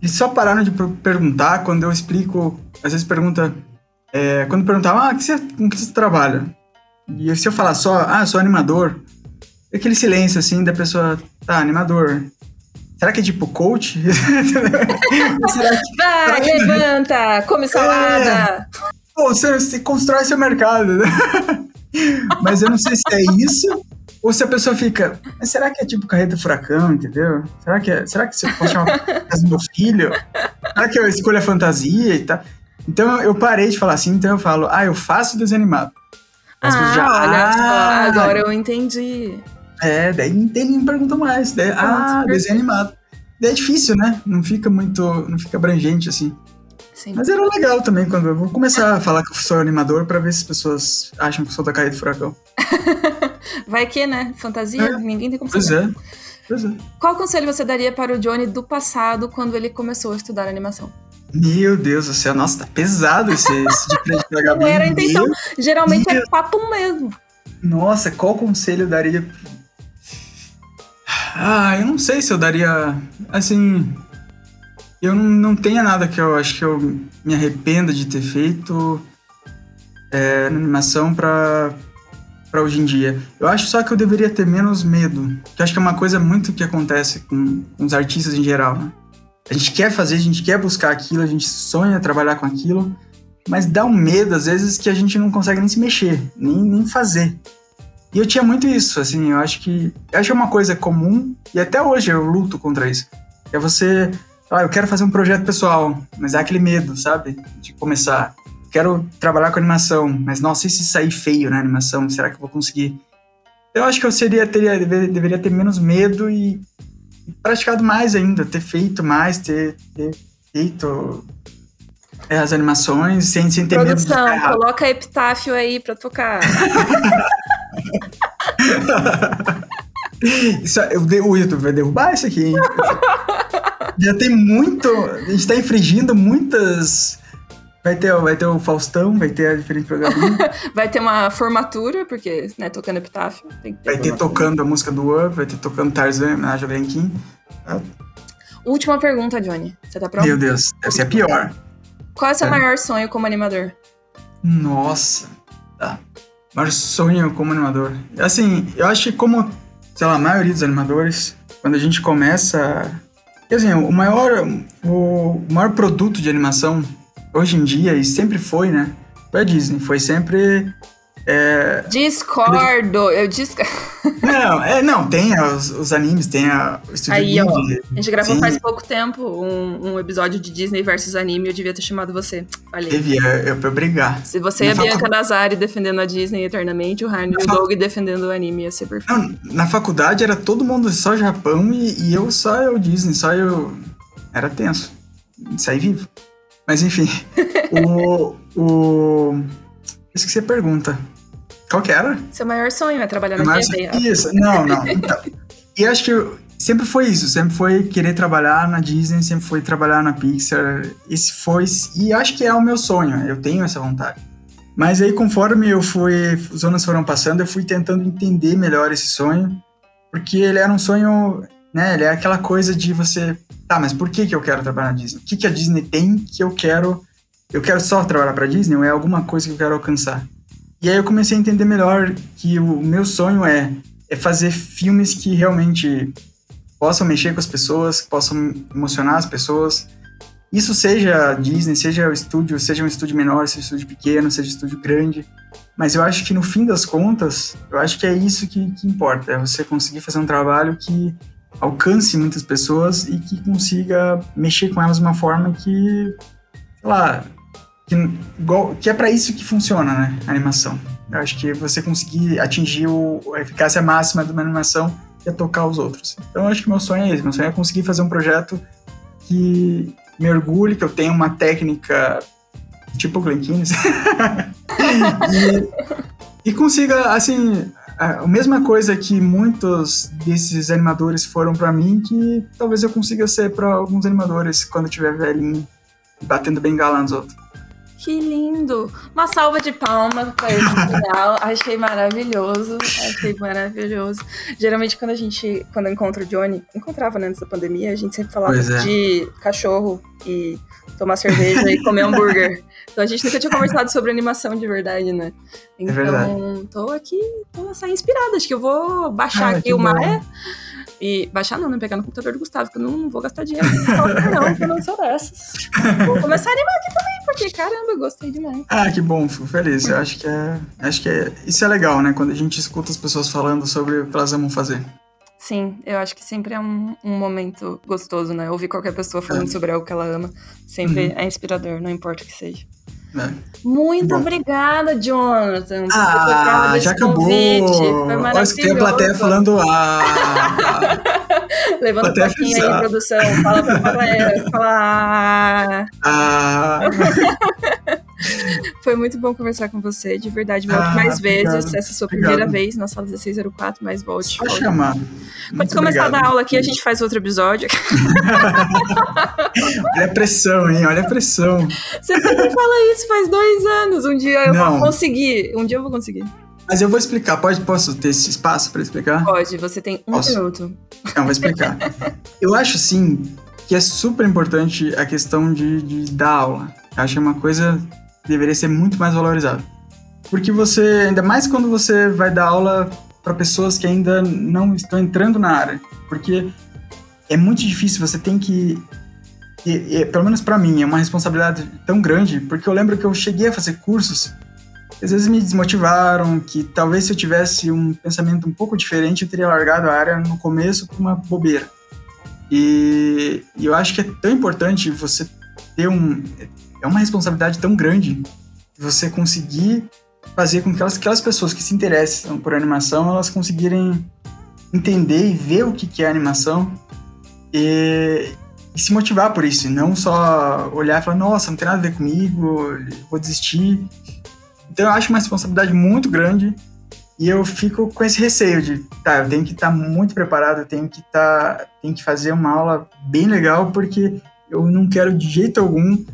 Eles só pararam de perguntar quando eu explico. Às vezes pergunta. É, quando perguntavam, ah, que você, com que você trabalha? E se eu falar só, ah, sou animador, é aquele silêncio assim da pessoa, tá, animador. Será que é tipo coach? que, Vai, que... levanta, come salada. É. Pô, você, você constrói seu mercado, né? Mas eu não sei se é isso ou se a pessoa fica, mas será que é tipo carreta furacão, entendeu? Será que é, será que você pode chamar casa do meu filho? Será que eu escolho a fantasia e tal? Então eu parei de falar assim, então eu falo, ah, eu faço desenho animado. As ah, já, olha ah, agora eu entendi. É, daí nem me perguntam mais. Daí, ah, desenho animado. Daí é difícil, né? Não fica muito, não fica abrangente assim. Sim. Mas era legal também quando eu vou começar a falar que eu sou animador para ver se as pessoas acham que eu sou da caída do furacão. Vai que, né? Fantasia, é. ninguém tem como pois saber. É. Pois é. Qual conselho você daria para o Johnny do passado quando ele começou a estudar animação? Meu Deus do céu, nossa, tá pesado esse, esse de frente pra Gabi. Não era a intenção, Meu geralmente Deus. é papo mesmo. Nossa, qual conselho eu daria? Ah, eu não sei se eu daria, assim, eu não, não tenho nada que eu acho que eu me arrependa de ter feito é, animação para para hoje em dia. Eu acho só que eu deveria ter menos medo, que acho que é uma coisa muito que acontece com, com os artistas em geral, né? A gente quer fazer, a gente quer buscar aquilo, a gente sonha trabalhar com aquilo, mas dá um medo às vezes que a gente não consegue nem se mexer, nem, nem fazer. E eu tinha muito isso, assim, eu acho que eu acho que é uma coisa comum e até hoje eu luto contra isso. É você ah, eu quero fazer um projeto pessoal, mas é aquele medo, sabe? De começar. Quero trabalhar com animação, mas nossa, e se sair feio na animação? Será que eu vou conseguir? Eu acho que eu seria, teria, deveria ter menos medo e praticado mais ainda, ter feito mais, ter, ter feito é, as animações sem, sem ter Produção, medo de coloca epitáfio aí pra tocar. isso, eu, o YouTube vai derrubar isso aqui, hein? Já tem muito. A gente tá infringindo muitas. Vai ter, vai ter o Faustão, vai ter a diferente programa. vai ter uma formatura, porque, né, tocando epitáfio. Ter vai ter tocando a música do Up, vai ter tocando Tarzan, na Jovem Kim. Última pergunta, Johnny. Você tá pronto? Meu Deus, deve ser a pior. Qual é o seu é. maior sonho como animador? Nossa. Tá. Maior sonho como animador. Assim, eu acho que como, sei lá, a maioria dos animadores, quando a gente começa. Assim, o maior, o maior produto de animação hoje em dia, e sempre foi, né? Foi a Disney. Foi sempre é... Discordo, eu discordo. Não, é, não, tem os, os animes, tem a, o estúdio Aí, ó, a gente gravou Sim. faz pouco tempo um, um, episódio de Disney versus anime, eu devia ter chamado você. Falei. Devia, eu pra brigar. Se você e a Bianca facu... Nazari defendendo a Disney eternamente, o Harney e o Doug defendendo o anime, ia ser perfeito. Não, na faculdade era todo mundo só Japão e, e eu só eu Disney, só eu... Era tenso. Saí vivo. Mas enfim, o... o... Esqueci a pergunta. Qual que era? Seu maior sonho é trabalhar na Disney. Isso, não, não. Então, e acho que sempre foi isso, sempre foi querer trabalhar na Disney, sempre foi trabalhar na Pixar. Esse foi, e acho que é o meu sonho, eu tenho essa vontade. Mas aí, conforme eu fui, os anos foram passando, eu fui tentando entender melhor esse sonho, porque ele era um sonho, né? Ele é aquela coisa de você, tá, mas por que que eu quero trabalhar na Disney? O que que a Disney tem que eu quero? Eu quero só trabalhar para Disney ou é alguma coisa que eu quero alcançar? E aí eu comecei a entender melhor que o meu sonho é, é fazer filmes que realmente possam mexer com as pessoas, possam emocionar as pessoas. Isso seja Disney, seja o estúdio, seja um estúdio menor, seja um estúdio pequeno, seja um estúdio grande. Mas eu acho que no fim das contas, eu acho que é isso que, que importa. É você conseguir fazer um trabalho que alcance muitas pessoas e que consiga mexer com elas de uma forma que, sei lá, que, igual, que é para isso que funciona, né? A animação. Eu acho que você conseguir atingir o, a eficácia máxima de uma animação é tocar os outros. Então eu acho que meu sonho é esse. Meu sonho é conseguir fazer um projeto que me orgulhe, que eu tenha uma técnica tipo Glenkines e, e consiga, assim, a mesma coisa que muitos desses animadores foram para mim, que talvez eu consiga ser para alguns animadores quando eu tiver velhinho, batendo bengala nos outros. Que lindo! Uma salva de palmas para esse final. Achei maravilhoso. Achei maravilhoso. Geralmente, quando a gente, quando eu encontro o Johnny, encontrava né, antes da pandemia, a gente sempre falava é. de cachorro e tomar cerveja e comer hambúrguer. Então a gente nunca tinha conversado sobre animação de verdade, né? Então, é verdade. tô aqui, tô sair inspirada. Acho que eu vou baixar ah, aqui o Maia. E baixar não, né? Pegar no computador do Gustavo, que eu não, não vou gastar dinheiro não, que eu não sou dessas. Vou começar a animar aqui também, porque caramba, eu gostei demais. Ah, que bom, fico feliz. Eu acho que é. Acho que é. Isso é legal, né? Quando a gente escuta as pessoas falando sobre o que elas amam fazer. Sim, eu acho que sempre é um, um momento gostoso, né? Ouvir qualquer pessoa falando é. sobre algo que ela ama sempre uhum. é inspirador, não importa o que seja. É. Muito Bom. obrigada, Jonathan. Ah, já acabou. Foi Olha, tem a plateia falando ah. Levando um pouquinho aí, produção. Fala pra galera. Fala ah. Foi muito bom conversar com você, de verdade. Volte ah, mais obrigado. vezes. Essa é a sua obrigado. primeira vez na sala 1604, mas volte. Só chamar. Quando começar obrigado. a dar aula aqui, a gente faz outro episódio. Olha a pressão, hein? Olha a pressão. Você sempre fala isso faz dois anos. Um dia eu Não. vou conseguir. Um dia eu vou conseguir. Mas eu vou explicar. Pode, posso ter esse espaço para explicar? Pode, você tem um posso? minuto. Não, vou explicar. eu acho, sim, que é super importante a questão de, de dar aula. Eu acho que é uma coisa deveria ser muito mais valorizada. Porque você, ainda mais quando você vai dar aula para pessoas que ainda não estão entrando na área. Porque é muito difícil, você tem que e, e, pelo menos para mim, é uma responsabilidade tão grande, porque eu lembro que eu cheguei a fazer cursos às vezes me desmotivaram, que talvez se eu tivesse um pensamento um pouco diferente, eu teria largado a área no começo por uma bobeira. E, e eu acho que é tão importante você ter um... É uma responsabilidade tão grande você conseguir fazer com que aquelas, aquelas pessoas que se interessam por animação, elas conseguirem entender e ver o que, que é animação e, e se motivar por isso, e não só olhar e falar, nossa, não tem nada a ver comigo, vou desistir. Então eu acho uma responsabilidade muito grande e eu fico com esse receio de, tá, eu tenho que estar tá muito preparado, eu tenho que estar, tá, tenho que fazer uma aula bem legal porque eu não quero de jeito algum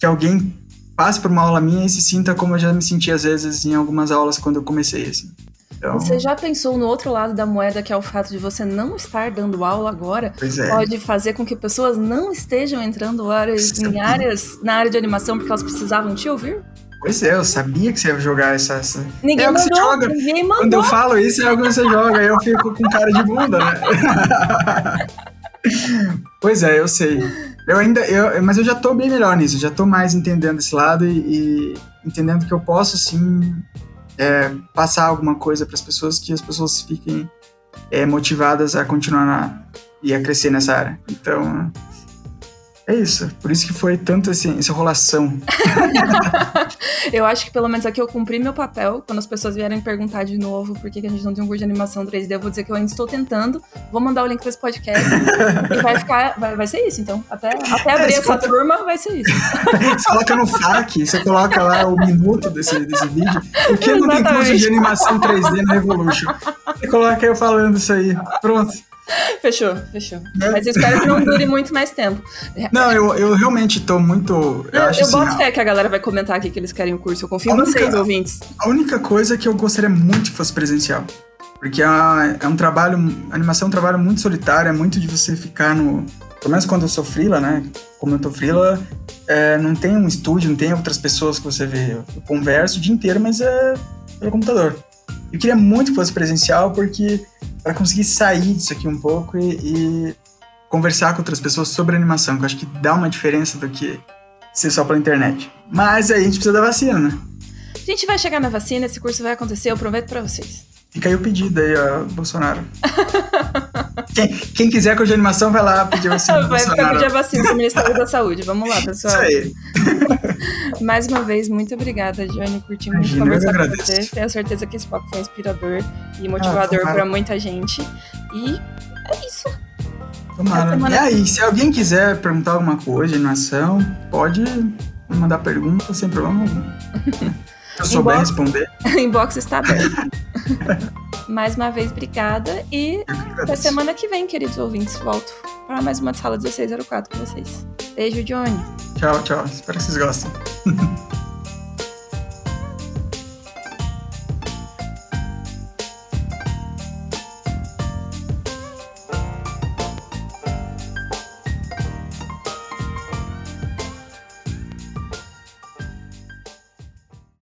que alguém passe por uma aula minha e se sinta como eu já me senti às vezes em algumas aulas quando eu comecei assim. Então... Você já pensou no outro lado da moeda, que é o fato de você não estar dando aula agora? É. Pode fazer com que pessoas não estejam entrando áreas, em áreas na área de animação porque elas precisavam te ouvir? Pois é, eu sabia que você ia jogar essa. essa... Ninguém é mandou, joga. ninguém mandou. Quando eu falo isso, é algo que você joga, aí eu fico com cara de bunda, né? pois é, eu sei. Eu ainda. Eu, mas eu já tô bem melhor nisso, já tô mais entendendo esse lado e, e entendendo que eu posso sim é, passar alguma coisa para as pessoas que as pessoas fiquem é, motivadas a continuar na, e a crescer nessa área. Então. É isso, por isso que foi tanto assim, essa enrolação. eu acho que pelo menos aqui eu cumpri meu papel. Quando as pessoas vierem perguntar de novo por que a gente não tem um curso de animação 3D, eu vou dizer que eu ainda estou tentando. Vou mandar o link desse podcast. e vai ficar. Vai, vai ser isso, então. Até, até abrir é, essa conta... turma, vai ser isso. você coloca no FAQ, você coloca lá o minuto desse, desse vídeo. Por que não tem curso de animação 3D na Revolution? Você coloca eu falando isso aí. Pronto. fechou, fechou. É. Mas eu espero que não dure muito mais tempo. Não, eu, eu realmente tô muito. Eu, acho eu assim, boto fé que a galera vai comentar aqui que eles querem o curso. Eu confio em vocês, ouvintes. A única coisa que eu gostaria muito que fosse presencial. Porque é, é um trabalho. A animação é um trabalho muito solitário, é muito de você ficar no. Pelo menos quando eu sou frila, né? Como eu tô frila, é, não tem um estúdio, não tem outras pessoas que você vê. Eu converso o dia inteiro, mas é pelo computador. Eu queria muito que fosse presencial, porque para conseguir sair disso aqui um pouco e, e, conversar com outras pessoas sobre animação, que eu acho que dá uma diferença do que ser só pela internet. Mas aí a gente precisa da vacina, né? A gente vai chegar na vacina, esse curso vai acontecer, eu prometo para vocês. Fica aí o pedido aí, ó, Bolsonaro. quem, quem, quiser com de animação, vai lá pedir vacina. Vai ficar pedir a vacina do Ministério da Saúde. Vamos lá, pessoal. Isso aí. Mais uma vez, muito obrigada, Johnny. Curti muito Imagina, conversar com você. Tenho certeza que esse papo foi inspirador e motivador ah, para muita gente. E é isso. Tomara. E aí, se alguém quiser perguntar alguma coisa de animação, pode mandar pergunta sem problema algum. Eu souber Inbox, responder. Inbox está aberto. mais uma vez, obrigada. E até semana que vem, queridos ouvintes, volto para mais uma sala 1604 com vocês. Beijo, Johnny. Tchau, tchau. Espero que vocês gostem.